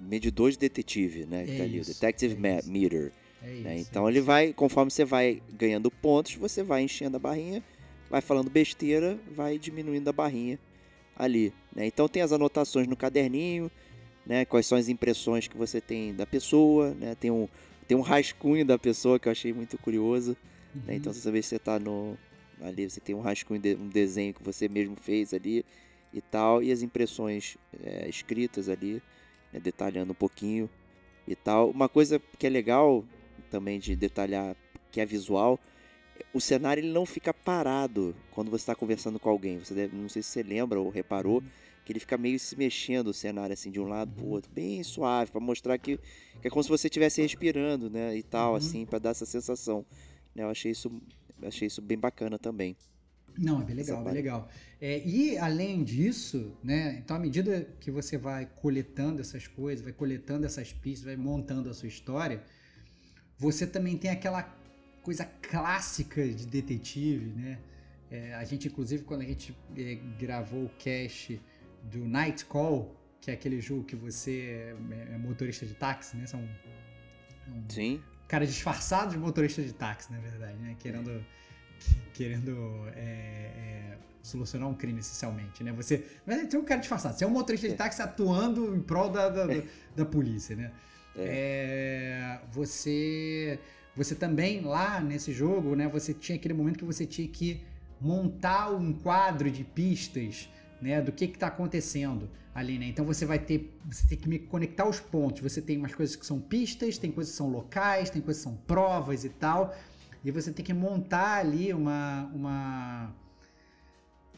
medidor de detetive, né? É tá ali, isso, Detective é Meter. É né? isso, né? Então ele vai, conforme você vai ganhando pontos, você vai enchendo a barrinha, vai falando besteira, vai diminuindo a barrinha ali. Né? Então tem as anotações no caderninho, né? Quais são as impressões que você tem da pessoa, né? Tem um, tem um rascunho da pessoa que eu achei muito curioso. Uhum. Né? Então você sabe se você está no, ali você tem um rascunho, de, um desenho que você mesmo fez ali e tal, e as impressões é, escritas ali, né, detalhando um pouquinho e tal. Uma coisa que é legal também de detalhar, que é visual, o cenário ele não fica parado quando você está conversando com alguém. Você deve, não sei se você lembra ou reparou, uhum. que ele fica meio se mexendo o cenário assim de um lado para o uhum. outro, bem suave, para mostrar que, que, é como se você estivesse respirando, né, e tal, uhum. assim, para dar essa sensação. Né, eu achei isso achei isso bem bacana também. Não, é bem legal, bem legal. É, e além disso, né? Então, à medida que você vai coletando essas coisas, vai coletando essas pistas, vai montando a sua história, você também tem aquela coisa clássica de detetive, né? É, a gente, inclusive, quando a gente é, gravou o cast do Night Call, que é aquele jogo que você é, é motorista de táxi, né? São um, Sim cara disfarçado de motorista de táxi, na verdade, né? Querendo, querendo é, é, solucionar um crime, essencialmente, né? Você, você é um cara disfarçado, você é um motorista de é. táxi atuando em prol da, da, da, é. da polícia, né? É. você, você também, lá nesse jogo, né? Você tinha aquele momento que você tinha que montar um quadro de pistas né, do que está acontecendo ali, né? Então você vai ter, você tem que conectar os pontos. Você tem umas coisas que são pistas, tem coisas que são locais, tem coisas que são provas e tal. E você tem que montar ali uma uma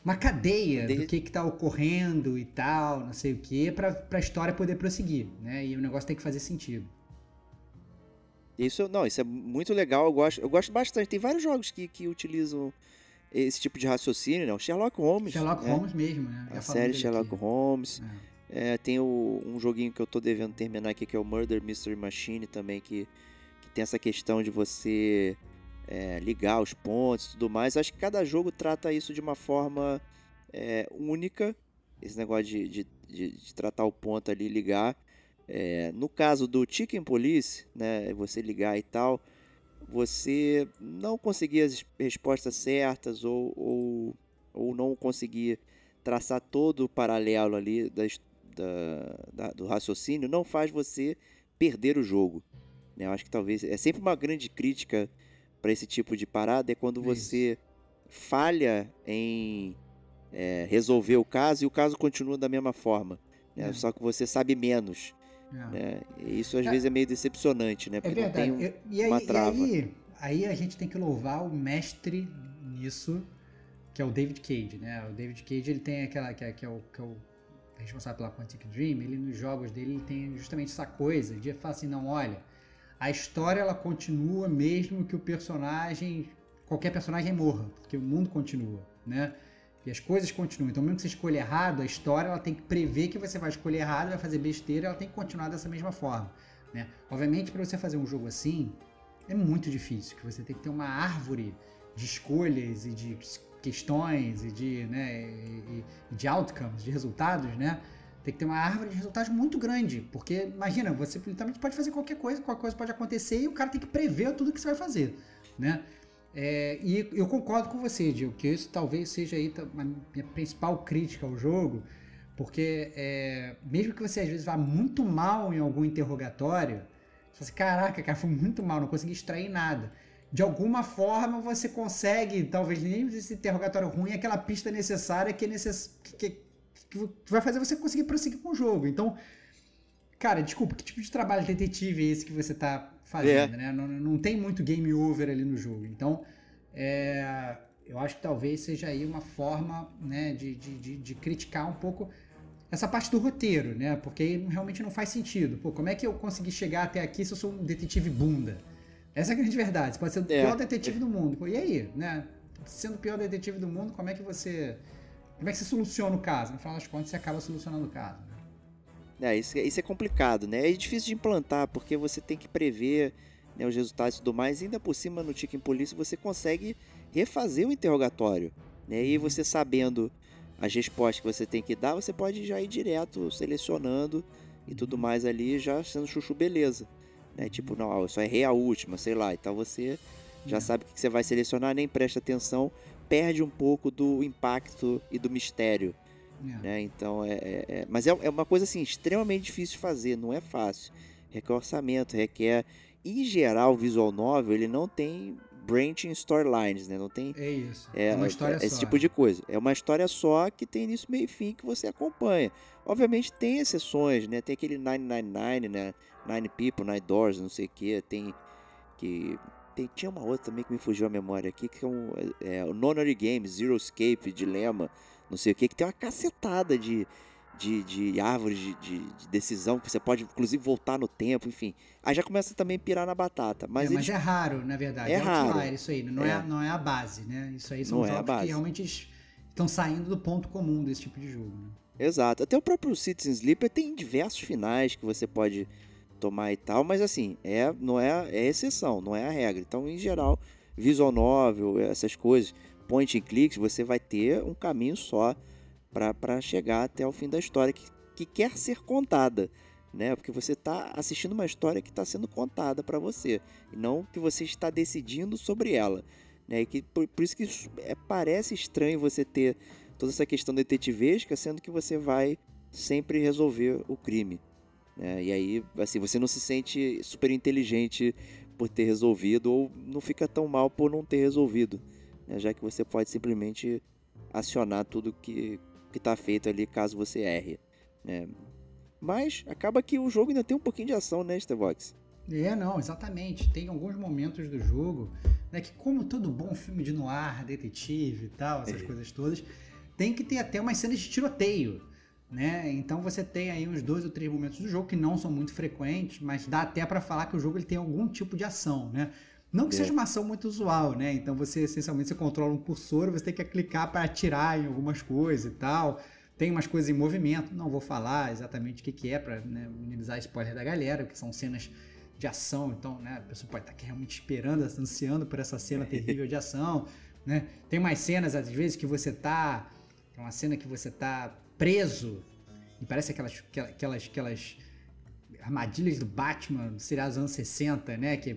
uma cadeia do que está ocorrendo e tal, não sei o que, para a história poder prosseguir, né? E o negócio tem que fazer sentido. Isso, não, isso é muito legal. Eu gosto, eu gosto bastante. Tem vários jogos que, que utilizam esse tipo de raciocínio, né? O Sherlock Holmes. Sherlock né? Holmes mesmo, né? A série Sherlock aqui. Holmes. É. É, tem o, um joguinho que eu tô devendo terminar aqui, que é o Murder Mystery Machine também, que, que tem essa questão de você é, ligar os pontos e tudo mais. Acho que cada jogo trata isso de uma forma é, única. Esse negócio de, de, de, de, tratar o ponto ali ligar. É, no caso do Chicken Police, né? Você ligar e tal você não conseguir as respostas certas ou, ou, ou não conseguir traçar todo o paralelo ali da, da, do raciocínio, não faz você perder o jogo. Né? Eu acho que talvez. É sempre uma grande crítica para esse tipo de parada é quando é você falha em é, resolver o caso e o caso continua da mesma forma. Né? É. Só que você sabe menos. É. Né? E isso às é. vezes é meio decepcionante, né? É Porque é verdade. não tem um, e aí, uma trava. E aí, aí a gente tem que louvar o mestre nisso, que é o David Cage, né? O David Cage ele tem aquela que é, que é, o, que é o responsável pela Quantic Dream, ele nos jogos dele ele tem justamente essa coisa de falar assim, não, olha, a história ela continua mesmo que o personagem, qualquer personagem morra, porque o mundo continua, né? E as coisas continuam. Então, mesmo que você escolha errado, a história ela tem que prever que você vai escolher errado, vai fazer besteira, ela tem que continuar dessa mesma forma. Né? Obviamente, para você fazer um jogo assim, é muito difícil, que você tem que ter uma árvore de escolhas e de questões e de, né, e, e de outcomes, de resultados, né? Tem que ter uma árvore de resultados muito grande, porque imagina, você literalmente pode fazer qualquer coisa, qualquer coisa pode acontecer e o cara tem que prever tudo que você vai fazer, né? É, e eu concordo com você, Diego, que isso talvez seja aí a minha principal crítica ao jogo, porque é, mesmo que você às vezes vá muito mal em algum interrogatório, você fala assim, caraca, cara, foi muito mal, não consegui extrair nada. De alguma forma você consegue, talvez nem esse interrogatório ruim, aquela pista necessária que, é necess... que, que, que vai fazer você conseguir prosseguir com o jogo. Então, cara, desculpa, que tipo de trabalho detetive é esse que você está fazendo, é. né? Não, não tem muito game over ali no jogo. Então, é, eu acho que talvez seja aí uma forma né, de, de, de, de, criticar um pouco essa parte do roteiro, né? Porque realmente não faz sentido. Pô, como é que eu consegui chegar até aqui se eu sou um detetive bunda? Essa é a grande verdade. Você pode ser o é. pior detetive do mundo. Pô, e aí, né? Sendo o pior detetive do mundo, como é que você. Como é que você soluciona o caso? No final das contas, você acaba solucionando o caso. É, isso, isso é complicado, né? É difícil de implantar, porque você tem que prever né, os resultados e tudo mais. E ainda por cima, no Chicken Police, você consegue refazer o interrogatório. Né? E uhum. você sabendo as respostas que você tem que dar, você pode já ir direto selecionando e tudo uhum. mais ali, já sendo chuchu beleza. Né? Tipo, não, eu só errei a última, sei lá. Então você já uhum. sabe o que você vai selecionar, nem presta atenção, perde um pouco do impacto e do mistério. Né? Então é, é, é, mas é, é uma coisa assim extremamente difícil de fazer, não é fácil. Requer orçamento, requer em geral, o visual novel, ele não tem branching storylines, né? Não tem. É isso. É, é uma história esse só. tipo de coisa. É uma história só que tem início, meio e fim que você acompanha. Obviamente tem exceções, né? Tem aquele 999, né? Nine People, Nine Doors, não sei o que. Tem que tem, tinha uma outra também que me fugiu a memória aqui, que é, um, é o Nonary Games, Zero Escape, Dilema, não sei o que, que tem uma cacetada de, de, de árvores de, de, de, decisão, que você pode inclusive voltar no tempo, enfim. Aí já começa também a pirar na batata. Mas, é, eles... mas é raro, na verdade. É, é raro. isso aí, não é. é. não é a base, né? Isso aí são não é jogos é que realmente estão saindo do ponto comum desse tipo de jogo. Né? Exato. Até o próprio Citizen Sleeper tem diversos finais que você pode tomar e tal, mas assim, é, não é, é exceção, não é a regra. Então, em geral, visual novel, essas coisas, point and clicks, você vai ter um caminho só para chegar até o fim da história que, que quer ser contada, né? Porque você está assistindo uma história que está sendo contada para você, e não que você está decidindo sobre ela, né? E que por, por isso que é, parece estranho você ter toda essa questão detetivesca, sendo que você vai sempre resolver o crime. Né? E aí, assim, você não se sente super inteligente por ter resolvido ou não fica tão mal por não ter resolvido, né? já que você pode simplesmente acionar tudo que, que está feito ali caso você erre. Né? Mas acaba que o jogo ainda tem um pouquinho de ação, né, Starbox? É, não, exatamente. Tem alguns momentos do jogo, né, que como todo bom filme de noir, detetive e tal, essas é. coisas todas, tem que ter até umas cenas de tiroteio, né? Então você tem aí uns dois ou três momentos do jogo que não são muito frequentes, mas dá até para falar que o jogo ele tem algum tipo de ação, né? Não que é. seja uma ação muito usual, né? Então você essencialmente você controla um cursor, você tem que clicar para atirar em algumas coisas e tal. Tem umas coisas em movimento, não vou falar exatamente o que, que é para né, minimizar spoiler da galera, que são cenas de ação, então né, a pessoa pode estar tá realmente esperando, ansiando por essa cena terrível de ação. Né? Tem mais cenas, às vezes, que você tá. Tem uma cena que você tá preso, e parece aquelas, aquelas, aquelas armadilhas do Batman, seriado dos anos 60, né? Que é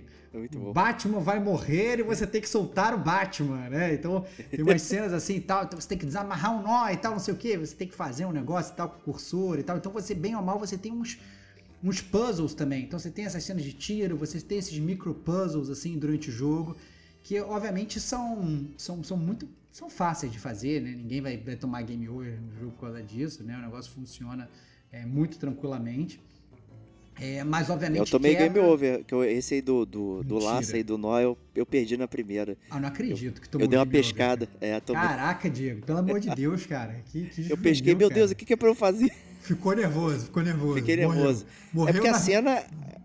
Batman vai morrer e você tem que soltar o Batman, né? Então tem umas (laughs) cenas assim e tal, então você tem que desamarrar um nó e tal, não sei o que, você tem que fazer um negócio e tal com o cursor e tal. Então você, bem ou mal, você tem uns, uns puzzles também. Então você tem essas cenas de tiro, você tem esses micro puzzles assim durante o jogo, que obviamente são, são, são muito são fáceis de fazer, né? Ninguém vai, vai tomar game over no jogo por causa disso, né? O negócio funciona é, muito tranquilamente. É, mas obviamente. Eu tomei quebra... game over, que eu, esse aí do, do, do laço aí do nó eu, eu perdi na primeira. Ah, não acredito que tomou Eu dei uma pescada. Over, é, tomei... Caraca, Diego, pelo amor de Deus, cara. Que, que eu pesquei, meu cara. Deus, o que, que é pra eu fazer? Ficou nervoso, ficou nervoso. Fiquei nervoso. Morreu, é porque na... a cena.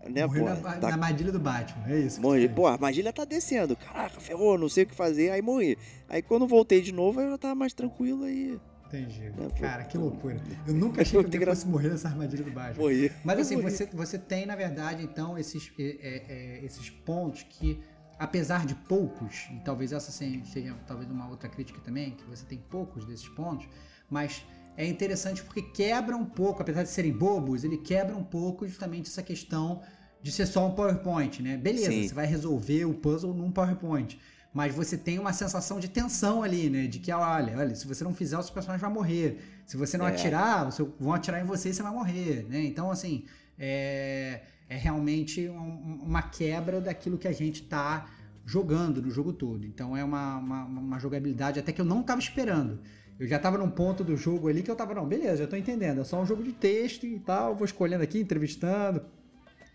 Né, morreu pô, na, tá... na armadilha do Batman, é isso. Morri. Pô, a armadilha tá descendo. Caraca, ferrou, não sei o que fazer. Aí morri. Aí quando voltei de novo, eu já tava mais tranquilo aí. Entendi. É, Cara, que loucura. Eu (laughs) nunca achei que eu fosse morrer nessa armadilha do Batman. Morri. Mas assim, você, você tem, na verdade, então, esses, é, é, esses pontos que apesar de poucos, e talvez essa seja talvez uma outra crítica também, que você tem poucos desses pontos, mas é interessante porque quebra um pouco, apesar de serem bobos, ele quebra um pouco justamente essa questão de ser só um PowerPoint, né? Beleza, Sim. você vai resolver o puzzle num PowerPoint, mas você tem uma sensação de tensão ali, né? De que, olha, olha, se você não fizer, o seu personagem vai morrer. Se você não é. atirar, você, vão atirar em você e você vai morrer, né? Então, assim, é, é realmente um, uma quebra daquilo que a gente tá jogando no jogo todo. Então é uma, uma, uma jogabilidade até que eu não estava esperando. Eu já estava num ponto do jogo ali que eu estava, não, beleza, já estou entendendo. É só um jogo de texto e tal, vou escolhendo aqui, entrevistando,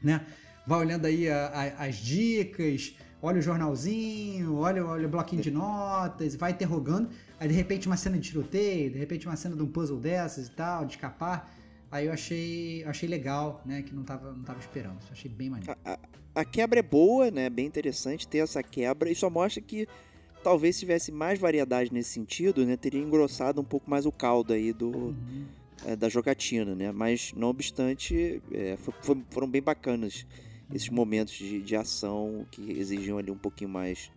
né? Vai olhando aí a, a, as dicas, olha o jornalzinho, olha, olha o bloquinho de notas, vai interrogando. Aí de repente uma cena de tiroteio, de repente uma cena de um puzzle dessas e tal, de escapar. Aí eu achei, achei legal, né? Que não tava, não tava esperando. Isso achei bem maneiro. A, a, a, quebra é boa, né? Bem interessante ter essa quebra. E só mostra que talvez tivesse mais variedade nesse sentido, né? Teria engrossado um pouco mais o caldo aí do. Uhum. É, da jogatina, né? Mas não obstante, é, foi, foram bem bacanas esses momentos de, de ação que exigiam ali um pouquinho mais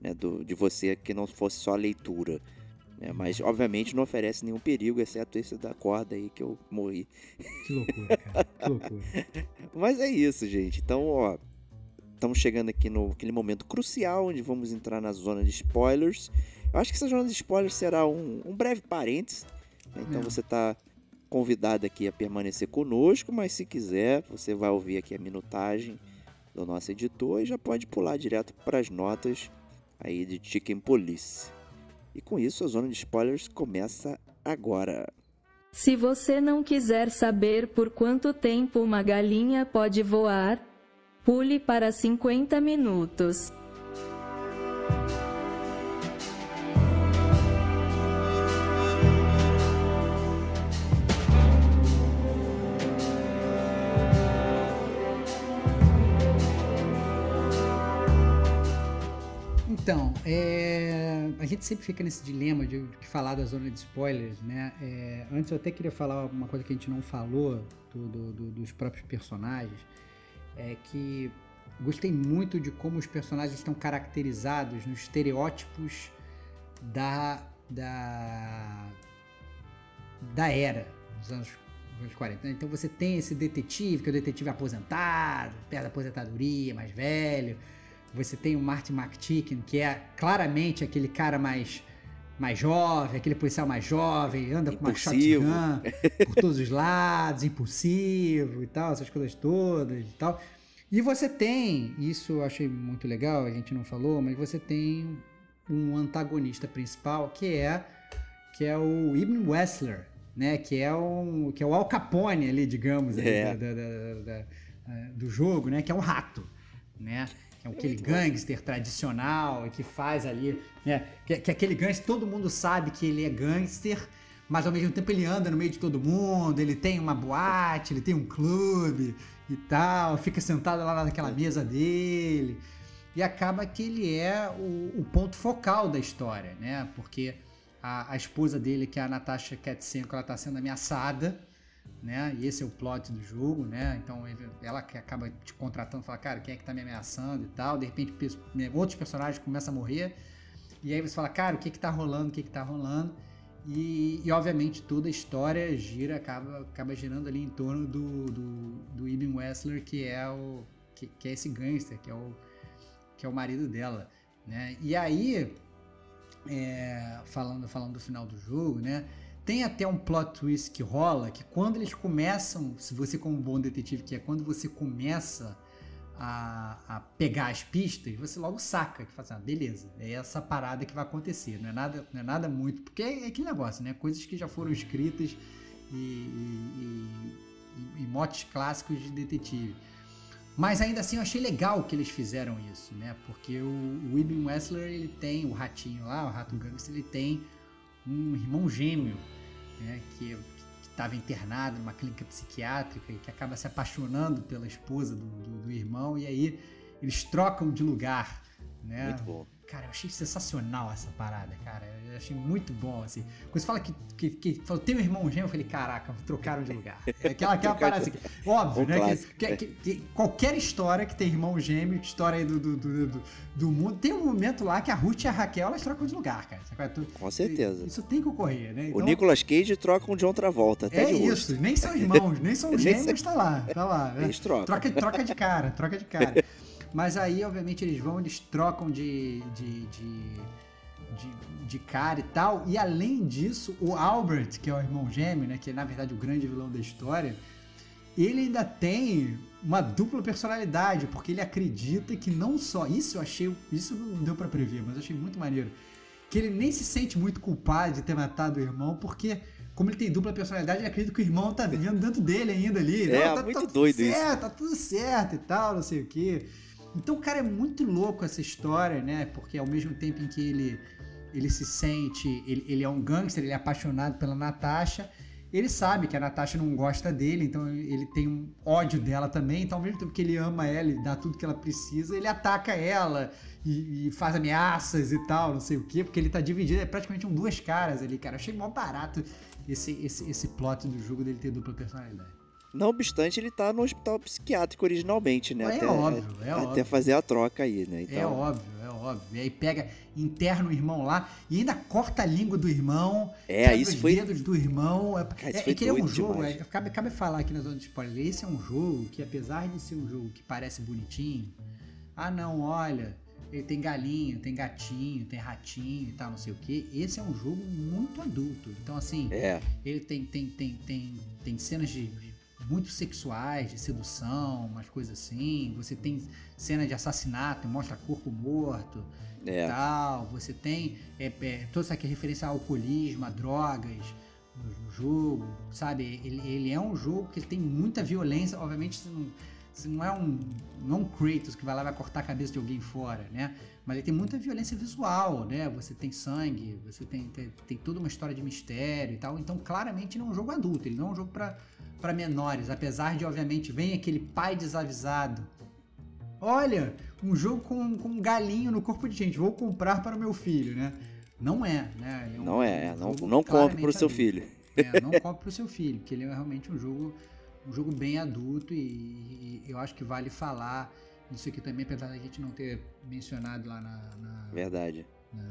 né, do, de você que não fosse só a leitura. Né? Mas, obviamente, não oferece nenhum perigo, exceto esse da corda aí que eu morri. Que loucura, cara. Que loucura. (laughs) Mas é isso, gente. Então, ó, estamos chegando aqui no aquele momento crucial onde vamos entrar na zona de spoilers. Eu acho que essa zona de spoilers será um, um breve parênteses. Né? Então, é. você está convidado aqui a permanecer conosco, mas se quiser, você vai ouvir aqui a minutagem do nosso editor e já pode pular direto para as notas aí de Chicken Police. E com isso, a zona de spoilers começa agora. Se você não quiser saber por quanto tempo uma galinha pode voar, pule para 50 minutos. Então, é, a gente sempre fica nesse dilema de, falar da zona de spoilers, né? É, antes eu até queria falar uma coisa que a gente não falou do, do, do, dos próprios personagens, é que gostei muito de como os personagens estão caracterizados nos estereótipos da, da, da era dos anos, anos 40. Então você tem esse detetive, que é o detetive aposentado, perto da aposentadoria, mais velho você tem o Martin McTicken, que é claramente aquele cara mais mais jovem, aquele policial mais jovem, anda com uma shotgun (laughs) por todos os lados, impulsivo e tal, essas coisas todas e tal. E você tem, isso eu achei muito legal, a gente não falou, mas você tem um antagonista principal que é que é o Ibn Wessler, né? Que é o que é o Al Capone ali, digamos, é. da, da, da, do jogo, né? Que é um rato, né? É aquele gangster tradicional que faz ali, né? Que, que aquele gangster, todo mundo sabe que ele é gangster, mas ao mesmo tempo ele anda no meio de todo mundo, ele tem uma boate, ele tem um clube e tal, fica sentado lá naquela mesa dele. E acaba que ele é o, o ponto focal da história, né? Porque a, a esposa dele, que é a Natasha Katsenko, ela está sendo ameaçada né? E esse é o plot do jogo, né? Então ela que acaba te contratando, fala, cara, quem é que tá me ameaçando e tal. De repente né, outros personagens começam a morrer. E aí você fala, cara, o que que tá rolando? O que que tá rolando? E, e obviamente toda a história gira, acaba, acaba girando ali em torno do, do, do Ibn Wessler, que é o que, que, é esse gangster, que é o, que é o marido dela, né? E aí, é, falando, falando do final do jogo, né? Tem até um plot twist que rola que quando eles começam, se você como bom detetive que é, quando você começa a, a pegar as pistas, você logo saca que assim, ah, beleza, é essa parada que vai acontecer. Não é nada, não é nada muito, porque é, é aquele negócio, né? Coisas que já foram escritas e, e, e, e motes clássicos de detetive. Mas ainda assim eu achei legal que eles fizeram isso, né? Porque o, o Ibn Wessler, ele tem, o ratinho lá, o rato gangster, ele tem um irmão gêmeo né, que estava internado numa clínica psiquiátrica e que acaba se apaixonando pela esposa do, do, do, irmão, e aí eles trocam de lugar. né? Muito bom. Cara, eu achei sensacional essa parada, cara. Eu achei muito bom, assim. Quando você fala que, que, que falou, tem um irmão gêmeo, eu falei, caraca, trocaram de lugar. (laughs) É aquela, aquela parada assim. Óbvio, Um né? clássico. Que, que- que- qualquer história que tem irmão gêmeo, história aí do, do, do, do- do mundo, tem um momento lá que a Ruth e a Raquel, elas trocam de lugar, cara. Sabe Com certeza. Isso tem que ocorrer, né? O Nicolas Cage troca um John Travolta, até é de rosto. isso, nem são irmãos, nem são (laughs) gêmeos, tá lá, tá lá. né? Eles trocam. Troca, troca de cara, troca de cara. Mas aí, obviamente, eles vão, eles trocam de, de, de, de, de cara e tal. E além disso, o Albert, que é o irmão gêmeo, né? Que é na verdade o grande vilão da história, ele ainda tem uma dupla personalidade, porque ele acredita que não só. Isso eu achei. Isso não deu pra prever, mas eu achei muito maneiro. Que ele nem se sente muito culpado de ter matado o irmão, porque. Como ele tem dupla personalidade, ele acredita que o irmão tá vivendo dentro dele ainda ali. É, Não, tá, muito tá doido isso. certo, Tá tudo certo e tal, não sei o quê. Então, cara, é muito louco essa história, né? Porque ao mesmo tempo em que ele, ele se sente. Ele, ele é um gangster, ele é apaixonado pela Natasha. Ele sabe que a Natasha não gosta dele, então ele tem um ódio dela também. Então, ao mesmo tempo que ele ama ela e dá tudo que ela precisa, ele ataca ela e, e faz ameaças e tal, não sei o quê, porque ele tá dividido, é praticamente um duas caras ali, cara. Eu achei mó barato esse, esse, esse plot do jogo dele ter dupla personalidade. Não obstante, ele tá no hospital psiquiátrico originalmente, né? É até, óbvio, é até óbvio. fazer a troca aí, né? Então, É óbvio, é óbvio. E aí pega, interna o irmão lá e ainda corta a língua do irmão, É, isso os foi- dedos do irmão. É, Cara, isso é, foi é que é um jogo, demais. é, cabe, cabe falar aqui na zona de spoiler, esse é um jogo que apesar de ser um jogo que parece bonitinho, ah não, olha, ele tem galinha, tem gatinho, tem ratinho e tal, não sei o que. Esse é um jogo muito adulto. Então assim, É, ele tem, tem, tem, tem, tem cenas de muito sexuais, de sedução, umas coisas assim. Você tem cena de assassinato, mostra corpo morto e é. tal. Você tem é, é, toda essa aqui referência ao alcoolismo, a drogas no, no jogo, sabe? Ele, ele é um jogo que tem muita violência. Obviamente, você não, você não é um não um Kratos que vai lá e vai cortar a cabeça de alguém fora, né? Mas ele tem muita violência visual, né? Você tem sangue, você tem, tem, tem toda uma história de mistério e tal. Então, claramente, ele é um jogo adulto, ele não é um jogo pra para menores, apesar de, obviamente, vem aquele pai desavisado. Olha, um jogo com, com um galinho no corpo de gente, vou comprar para o meu filho, né? Não é, né? Ele um- Não é, não, não compre pro claramente seu filho. É, não compre pro seu filho, porque ele é realmente um jogo, um jogo bem adulto e, e eu acho que vale falar isso aqui também, apesar da gente não ter mencionado lá na, na- Verdade. na,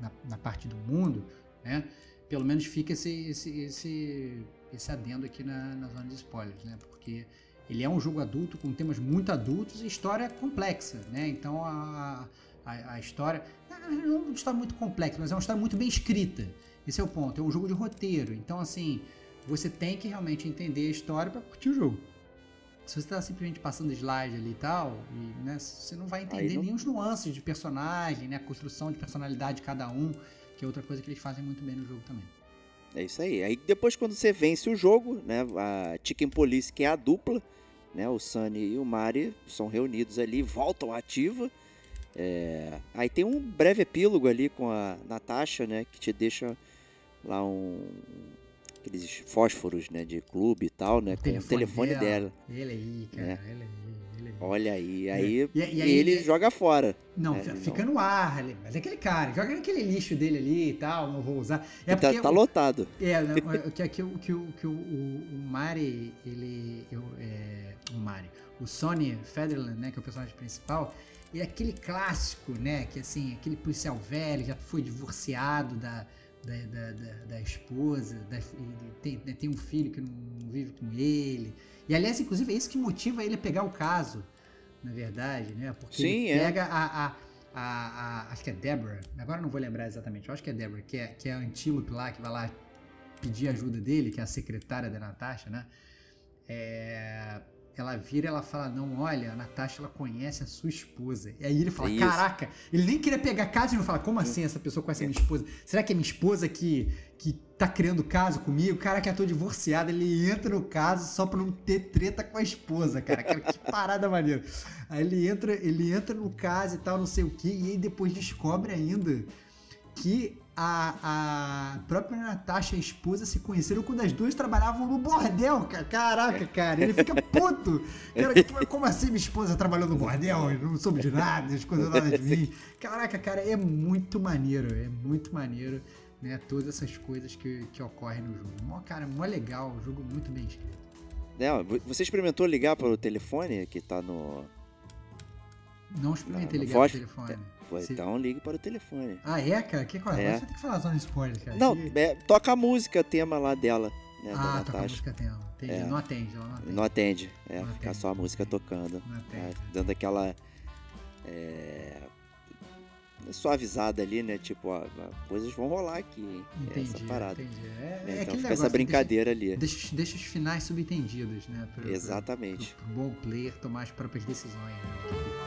na- na parte do mundo, né? Pelo menos fica esse, esse, esse, esse adendo aqui na, na zona de spoilers, né? Porque ele é um jogo adulto com temas muito adultos e história complexa, né? Então a, a, a história não é uma história muito complexa, mas é uma história muito bem escrita. Esse é o ponto. É um jogo de roteiro. Então assim, você tem que realmente entender a história para curtir o jogo. Se você está simplesmente passando slide ali e tal, e, né, você não vai entender não- nem os nuances de personagem, né, a construção de personalidade de cada um, que é outra coisa que eles fazem muito bem no jogo também. É isso aí. Aí depois quando você vence o jogo, né, a Chicken Police, que é a dupla, né, o Sunny e o Mari são reunidos ali, voltam ativa. É, Aí tem um breve epílogo ali com a Natasha, né, que te deixa lá um aqueles fósforos, né, de clube e tal, né, com o telefone dela. Ele aí, cara, né? ele aí, ele aí. Olha aí, aí E- e aí ele ele- joga fora. Não, É, fi- não. fica no ar, ali, mas é aquele cara, joga naquele lixo dele ali e tal, não vou usar. É tá, tá o- lotado. É, (laughs) né, o- que, que, o- que, o, que o, o, o Mari, ele. eu, é, o Mari. O Sonny Federland, né, que é o personagem principal, é aquele clássico, né? Que assim, aquele policial velho, já foi divorciado da, da, da, da- da esposa, da- tem, né, tem um filho que não vive com ele. E aliás, inclusive, é isso que motiva ele a pegar o caso, na verdade, né? Porque Sim, ele é. pega a, a, a, a- Acho que é Deborah, agora não vou lembrar exatamente, eu acho que é Deborah, que é, que é a antílope lá, que vai lá pedir ajuda dele, que é a secretária da Natasha, né? É, ela vira e ela fala: Não, olha, a Natasha ela conhece a sua esposa. E aí ele fala: Isso. Caraca, ele nem queria pegar caso e não fala: Como assim essa pessoa conhece a minha esposa? Será que é minha esposa que, que tá criando caso comigo? Caraca, eu tô divorciado. Ele entra no caso só pra não ter treta com a esposa, cara. Cara, que (laughs) parada maneira. Aí ele entra, ele entra no caso e tal, não sei o que, e aí depois descobre ainda que a, a própria Natasha e a esposa se conheceram quando as duas trabalhavam no bordel, cara. Caraca, cara, ele fica puto. Cara, como assim minha esposa trabalhou no bordel? Eu não soube de nada, as coisas nada de mim. Caraca, cara, é muito maneiro, é muito maneiro, né? Todas essas coisas que, que ocorrem no jogo. Mó, cara, mó legal, jogo muito bem escrito. Não, você experimentou ligar para o telefone que tá no. Não experimentei ligar para o telefone. Pô, então ligue para o telefone. Ah, é, cara? Que coisa? É. Você tem que falar zona spoiler, cara. Não, que... é, toca a música tema lá dela. Né, ah, toca a música tema. Entendi. É. Não atende, ela não atende. Não atende, é, não fica atende. só a música tocando. Não atende. É, dando aquela. É, suavizada ali, né? Tipo, ó, coisas vão rolar aqui. Entendi, essa parada. Entendi. É, é então fica essa brincadeira deixa, ali. Deixa, deixa, os finais subentendidos, né? Exatamente. Pro, pro, pro bom player tomar as próprias decisões. Né?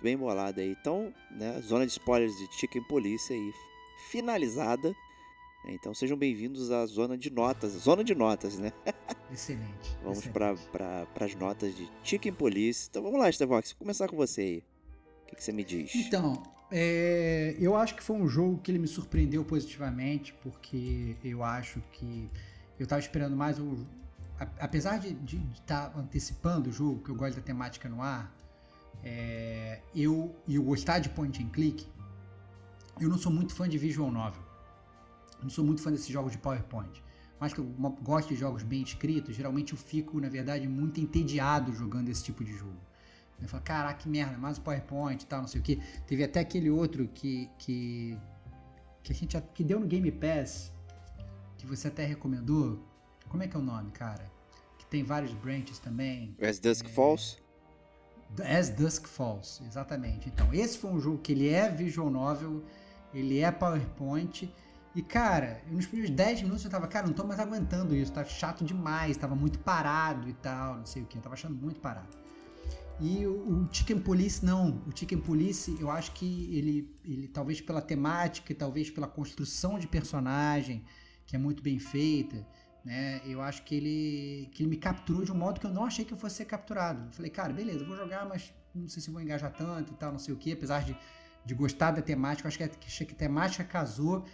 Muito bem bolada aí. Então, né, zona de spoilers de Chicken Police aí finalizada. Então sejam bem-vindos à zona de notas, zona de notas, né? (laughs) Excelente. vamos para pra, as notas de Chicken Police. Então vamos lá, Estevox, vou começar com você aí. O que, que você me diz? Então, é, eu acho que foi um jogo que ele me surpreendeu positivamente, porque eu acho que eu estava esperando mais um. Apesar de estar tá antecipando o jogo, que eu gosto da temática no ar, é, eu, eu gostar de point and click, eu não sou muito fã de visual novel. Não sou muito fã desses jogos de PowerPoint. Mas que eu gosto de jogos bem escritos, geralmente eu fico, na verdade, muito entediado jogando esse tipo de jogo. Eu falo, caraca, que merda, mais o PowerPoint e tal, não sei o que. Teve até aquele outro que, que, que a gente que deu no Game Pass, que você até recomendou. Como é que é o nome, cara? Que tem vários branches também. As Dusk é... Falls? As Dusk Falls, exatamente. Então, esse foi um jogo que ele é visual novel, ele é PowerPoint. E, cara, nos primeiros 10 minutos eu tava, cara, não tô mais aguentando isso, tá chato demais, tava muito parado e tal, não sei o que, eu tava achando muito parado. E o, o Chicken Police não, o Chicken Police eu acho que ele, ele talvez pela temática, talvez pela construção de personagem, que é muito bem feita, né? Eu acho que ele, que ele me capturou de um modo que eu não achei que eu fosse ser capturado. Eu falei, cara, beleza, vou jogar, mas não sei se vou engajar tanto e tal, não sei o que, apesar de, de gostar da temática, eu acho que, a, achei que a temática casou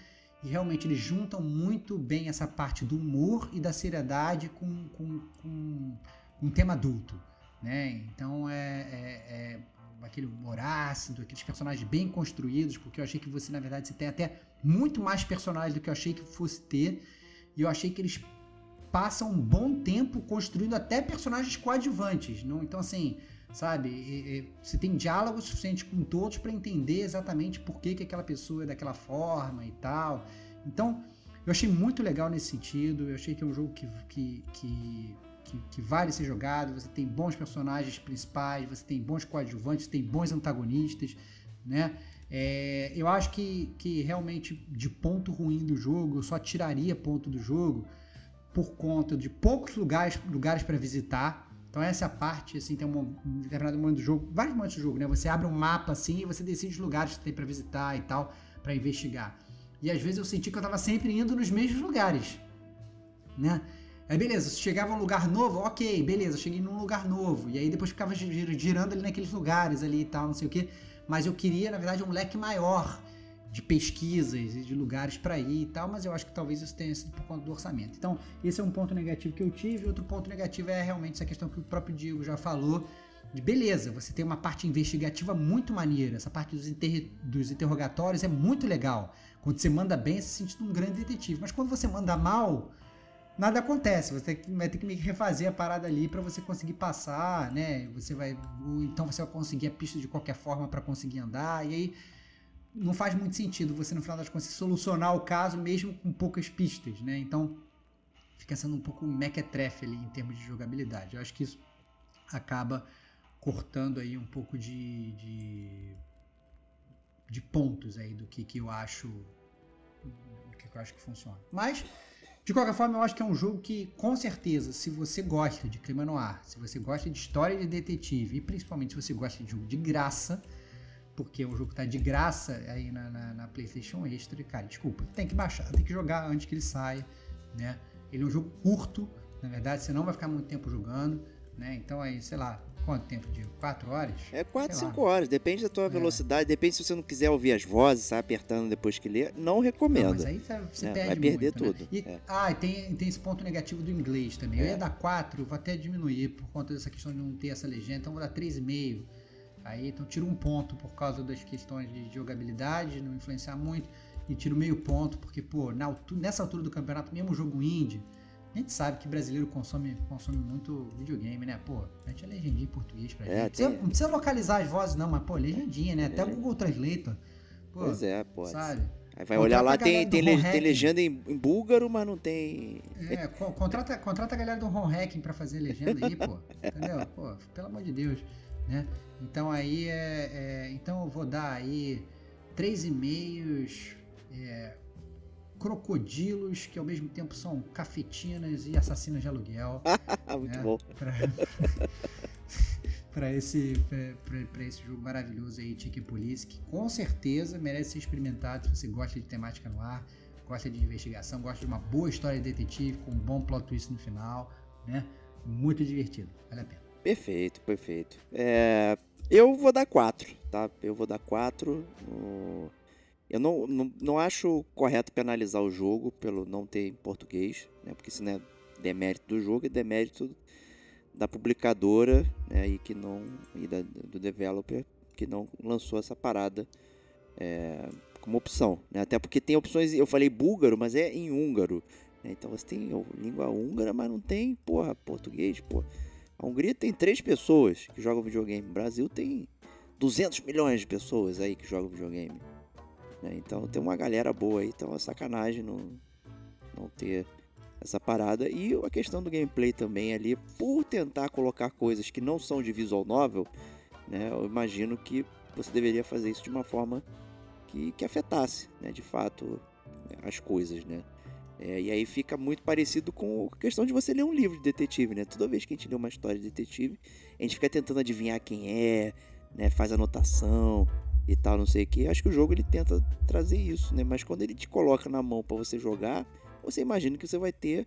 e realmente eles juntam muito bem essa parte do humor e da seriedade com, com, com um tema adulto, né? Então é, é, é, aquele humor ácido, aqueles personagens bem construídos, porque eu achei que você, na verdade, você tem até muito mais personagens do que eu achei que fosse ter, e eu achei que eles passa um bom tempo construindo até personagens coadjuvantes. Não? Então, assim, sabe? E, e, você tem diálogo suficiente com todos para entender exatamente por que, que aquela pessoa é daquela forma e tal. Então, eu achei muito legal nesse sentido. Eu achei que é um jogo que, que, que, que, que vale ser jogado. Você tem bons personagens principais, você tem bons coadjuvantes, você tem bons antagonistas, né? É, eu acho que, que realmente de ponto ruim do jogo, eu só tiraria ponto do jogo por conta de poucos lugares, lugares para visitar. Então essa é a parte, assim, tem um, determinado momento do jogo, vários momentos do jogo, né? Você abre um mapa assim e você decide os lugares que tem para visitar e tal, para investigar. E às vezes eu senti que eu estava sempre indo nos mesmos lugares, né? Aí beleza, se chegava um lugar novo, ok, beleza, cheguei num lugar novo. E aí depois ficava girando ali naqueles lugares ali e tal, não sei o que. Mas eu queria, na verdade, um leque maior de pesquisas e de lugares para ir e tal, mas eu acho que talvez isso tenha sido por conta do orçamento. Então, esse é um ponto negativo que eu tive. Outro ponto negativo é realmente essa questão que o próprio Diego já falou, de beleza, você tem uma parte investigativa muito maneira, essa parte dos, inter... dos interrogatórios é muito legal. Quando você manda bem, você se sente um grande detetive, mas quando você manda mal, nada acontece. Você vai ter que refazer a parada ali para você conseguir passar, né? Você vai, então você vai conseguir a pista de qualquer forma para conseguir andar e aí não faz muito sentido você, no final das contas, solucionar o caso mesmo com poucas pistas, né? Então, fica sendo um pouco mequetrefe ali em termos de jogabilidade. Eu acho que isso acaba cortando aí um pouco de, de, de pontos aí do que, que eu acho do que eu acho que funciona. Mas, de qualquer forma, eu acho que é um jogo que, com certeza, se você gosta de clima no ar, se você gosta de história de detetive e principalmente se você gosta de jogo de graça, porque o jogo tá de graça aí na, na, na, PlayStation Extra. Cara, desculpa, tem que baixar, tem que jogar antes que ele saia, né? Ele é um jogo curto, na verdade, você não vai ficar muito tempo jogando, né? Então aí, sei lá, quanto tempo de 4 horas? É 4, 5 horas, depende da tua é. velocidade, depende se você não quiser ouvir as vozes, sai apertando depois que lê, não recomendo. Não, mas aí você é, perde Vai perder muito, né? tudo. Né? E, é. Ah, e tem, tem esse ponto negativo do inglês também. Eu ia é. dar 4, vou até diminuir por conta dessa questão de não ter essa legenda, então vou dar 3,5. Aí então tiro um ponto por causa das questões de jogabilidade, não influenciar muito, e tiro meio ponto, porque, pô, na, nessa altura do campeonato, mesmo jogo indie, a gente sabe que brasileiro consome, consome muito videogame, né? Pô, a gente é legendinha em português pra é, gente. Tem... Não precisa localizar as vozes, não, mas, pô, legendinha, né? Até o Google Translator. Pô, pois é, pô. Sabe? Aí vai olhar lá, tem, tem, le, tem legenda em, em, búlgaro, mas não tem. É, contrata, contrata a galera do home hacking pra fazer legenda aí, pô. (laughs) Entendeu? Pô, pelo amor de Deus. Né? Então aí é, é Então eu vou dar aí três e-mails. É, crocodilos, que ao mesmo tempo são cafetinas e assassinos de aluguel. (laughs) Muito né? bom. Para (laughs) esse, pra, esse jogo maravilhoso aí, Tiki Police, que com certeza merece ser experimentado se você gosta de temática no ar, gosta de investigação, gosta de uma boa história de detetive com um bom plot twist no final, né? Muito divertido, vale a pena. Perfeito, perfeito. É, eu vou dar 4, tá? Eu vou dar 4 no eu não, não, não acho correto penalizar o jogo pelo não ter em português, né? Porque isso não é demérito do jogo, é demérito da publicadora né? e que não e da, do developer que não lançou essa parada é, como opção, né? Até porque tem opções, eu falei búlgaro, mas é em húngaro, né? Então você tem língua húngara, mas não tem, porra, português, porra. A Hungria tem três pessoas que jogam videogame. O Brasil tem 200 milhões de pessoas aí que jogam videogame. Né? Então tem uma galera boa aí, então é sacanagem não, não ter essa parada. E a questão do gameplay também ali, por tentar colocar coisas que não são de visual novel, né? Eu imagino que você deveria fazer isso de uma forma que, que afetasse, né? De fato, as coisas, né? É, e aí fica muito parecido com a questão de você ler um livro de detetive, né? Toda vez que a gente lê uma história de detetive, a gente fica tentando adivinhar quem é, né? Faz anotação, e tal, não sei o que. Acho que o jogo ele tenta trazer isso, né? Mas quando ele te coloca na mão para você jogar, você imagina que você vai ter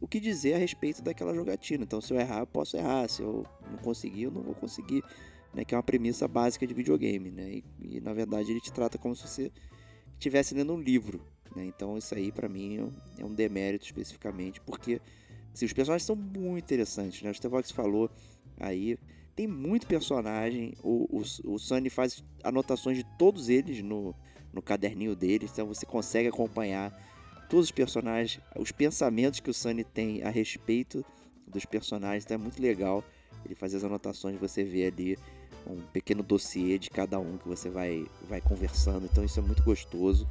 o que dizer a respeito daquela jogatina. Então, se eu errar, eu posso errar. Se eu não conseguir, eu não vou conseguir. Né? Que é uma premissa básica de videogame, né? E, e na verdade ele te trata como se você estivesse lendo um livro, né? Então, isso aí para mim é um demérito especificamente, porque assim, os personagens são muito interessantes, né? O Stevox falou aí tem muito personagem. O, o, o Sunny faz anotações de todos eles no, no caderninho dele, então você consegue acompanhar todos os personagens, os pensamentos que o Sunny tem a respeito dos personagens, então é muito legal ele fazer as anotações, você vê ali um pequeno dossiê de cada um que você vai, vai conversando, então isso é muito gostoso.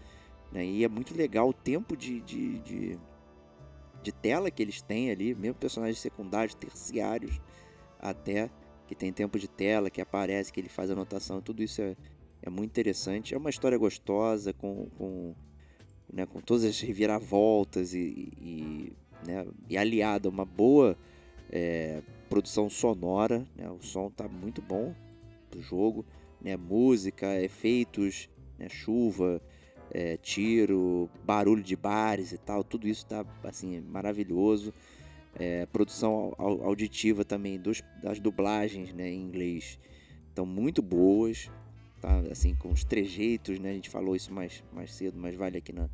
Né? E é muito legal o tempo de, de, de, de tela que eles têm ali, mesmo personagens secundários, terciários até que tem tempo de tela, que aparece, que ele faz anotação, tudo isso é, é muito interessante. É uma história gostosa, com, com, né, com todas as reviravoltas e, e, né, e aliada a uma boa é, produção sonora. Né, o som está muito bom do jogo, né, música, efeitos, né, chuva, é, tiro, barulho de bares e tal, tudo isso está assim, maravilhoso é, produção auditiva também dos, das dublagens né, em inglês estão muito boas, tá? Assim, com os trejeitos, né? A gente falou isso mais, mais cedo, mas vale aqui na,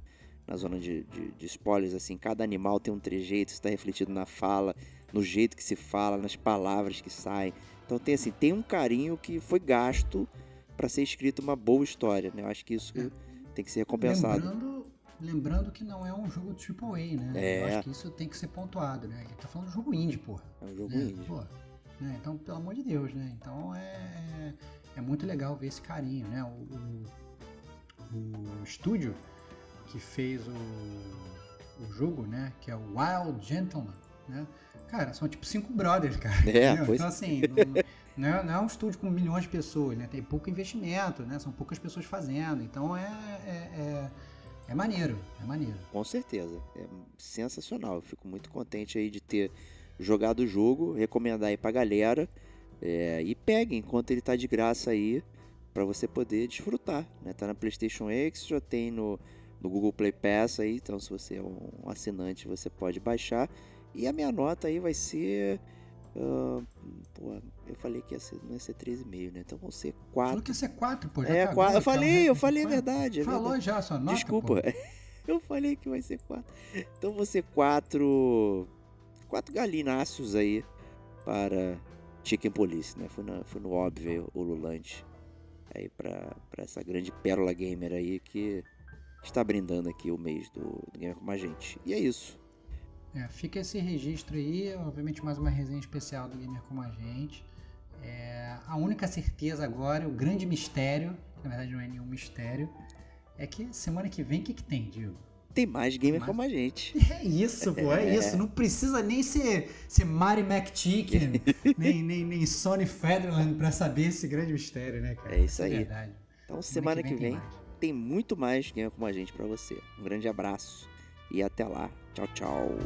na zona de, de, de spoilers, assim, cada animal tem um trejeito, está refletido na fala, no jeito que se fala, nas palavras que saem. Então tem assim, tem um carinho que foi gasto para ser escrito uma boa história, né? Eu acho que isso é. Tem que ser recompensado. Lembrando Lembrando que não é um jogo AAA, né? É. Eu acho que isso tem que ser pontuado, né? Ele tá falando de jogo indie, porra. É um jogo né? indie. Pô, né? Então, pelo amor de Deus, né? Então é, é, é muito legal ver esse carinho, né? O, o, o estúdio que fez o, o jogo, né? Que é o Wild Gentleman, né? Cara, são tipo cinco brothers, cara. É, pois... Então, assim, não, não, é, não, é, um estúdio com milhões de pessoas, né? Tem pouco investimento, né? São poucas pessoas fazendo. Então é, é, é é maneiro, é maneiro. Com certeza, é sensacional. Eu fico muito contente aí de ter jogado o jogo, recomendar aí pra galera. É, e peguem enquanto ele tá de graça aí. para você poder desfrutar, né? Tá na PlayStation X, já tem no, no Google Play Pass aí, então se você é um assinante, você pode baixar. E a minha nota aí vai ser Uh, pô, eu falei que ia ser, não ia ser 3,5, né? Então vão ser 4. Falou que ia ser 4, pô. é, acabou, 4. Eu falei, então, eu falei a verdade. É Falou verdade. já sua nota, Desculpa. pô. (laughs) eu falei que vai ser 4. Então vão ser 4. 4 galináceos aí para Chicken Police, né? Foi, na, foi no óbvio o Lulante. Aí pra, pra essa grande pérola gamer aí que está brindando aqui o mês do, do Gamer com a gente. E é isso. É, fica esse registro aí, obviamente mais uma resenha especial do Gamer Como a Gente. É, a única certeza agora, o grande mistério, que na verdade não é nenhum mistério, é que semana que vem o que, que tem, Diego? Tem mais gamer como a gente. É isso, pô, é, isso. Não precisa nem ser, ser Mari McChicken, (laughs) nem, nem, nem Sony Federland pra saber esse grande mistério, né, cara? É isso aí. verdade. Então semana que vem tem mais. tem muito mais gamer como a gente para você. Um grande abraço e até lá. Tchau, tchau.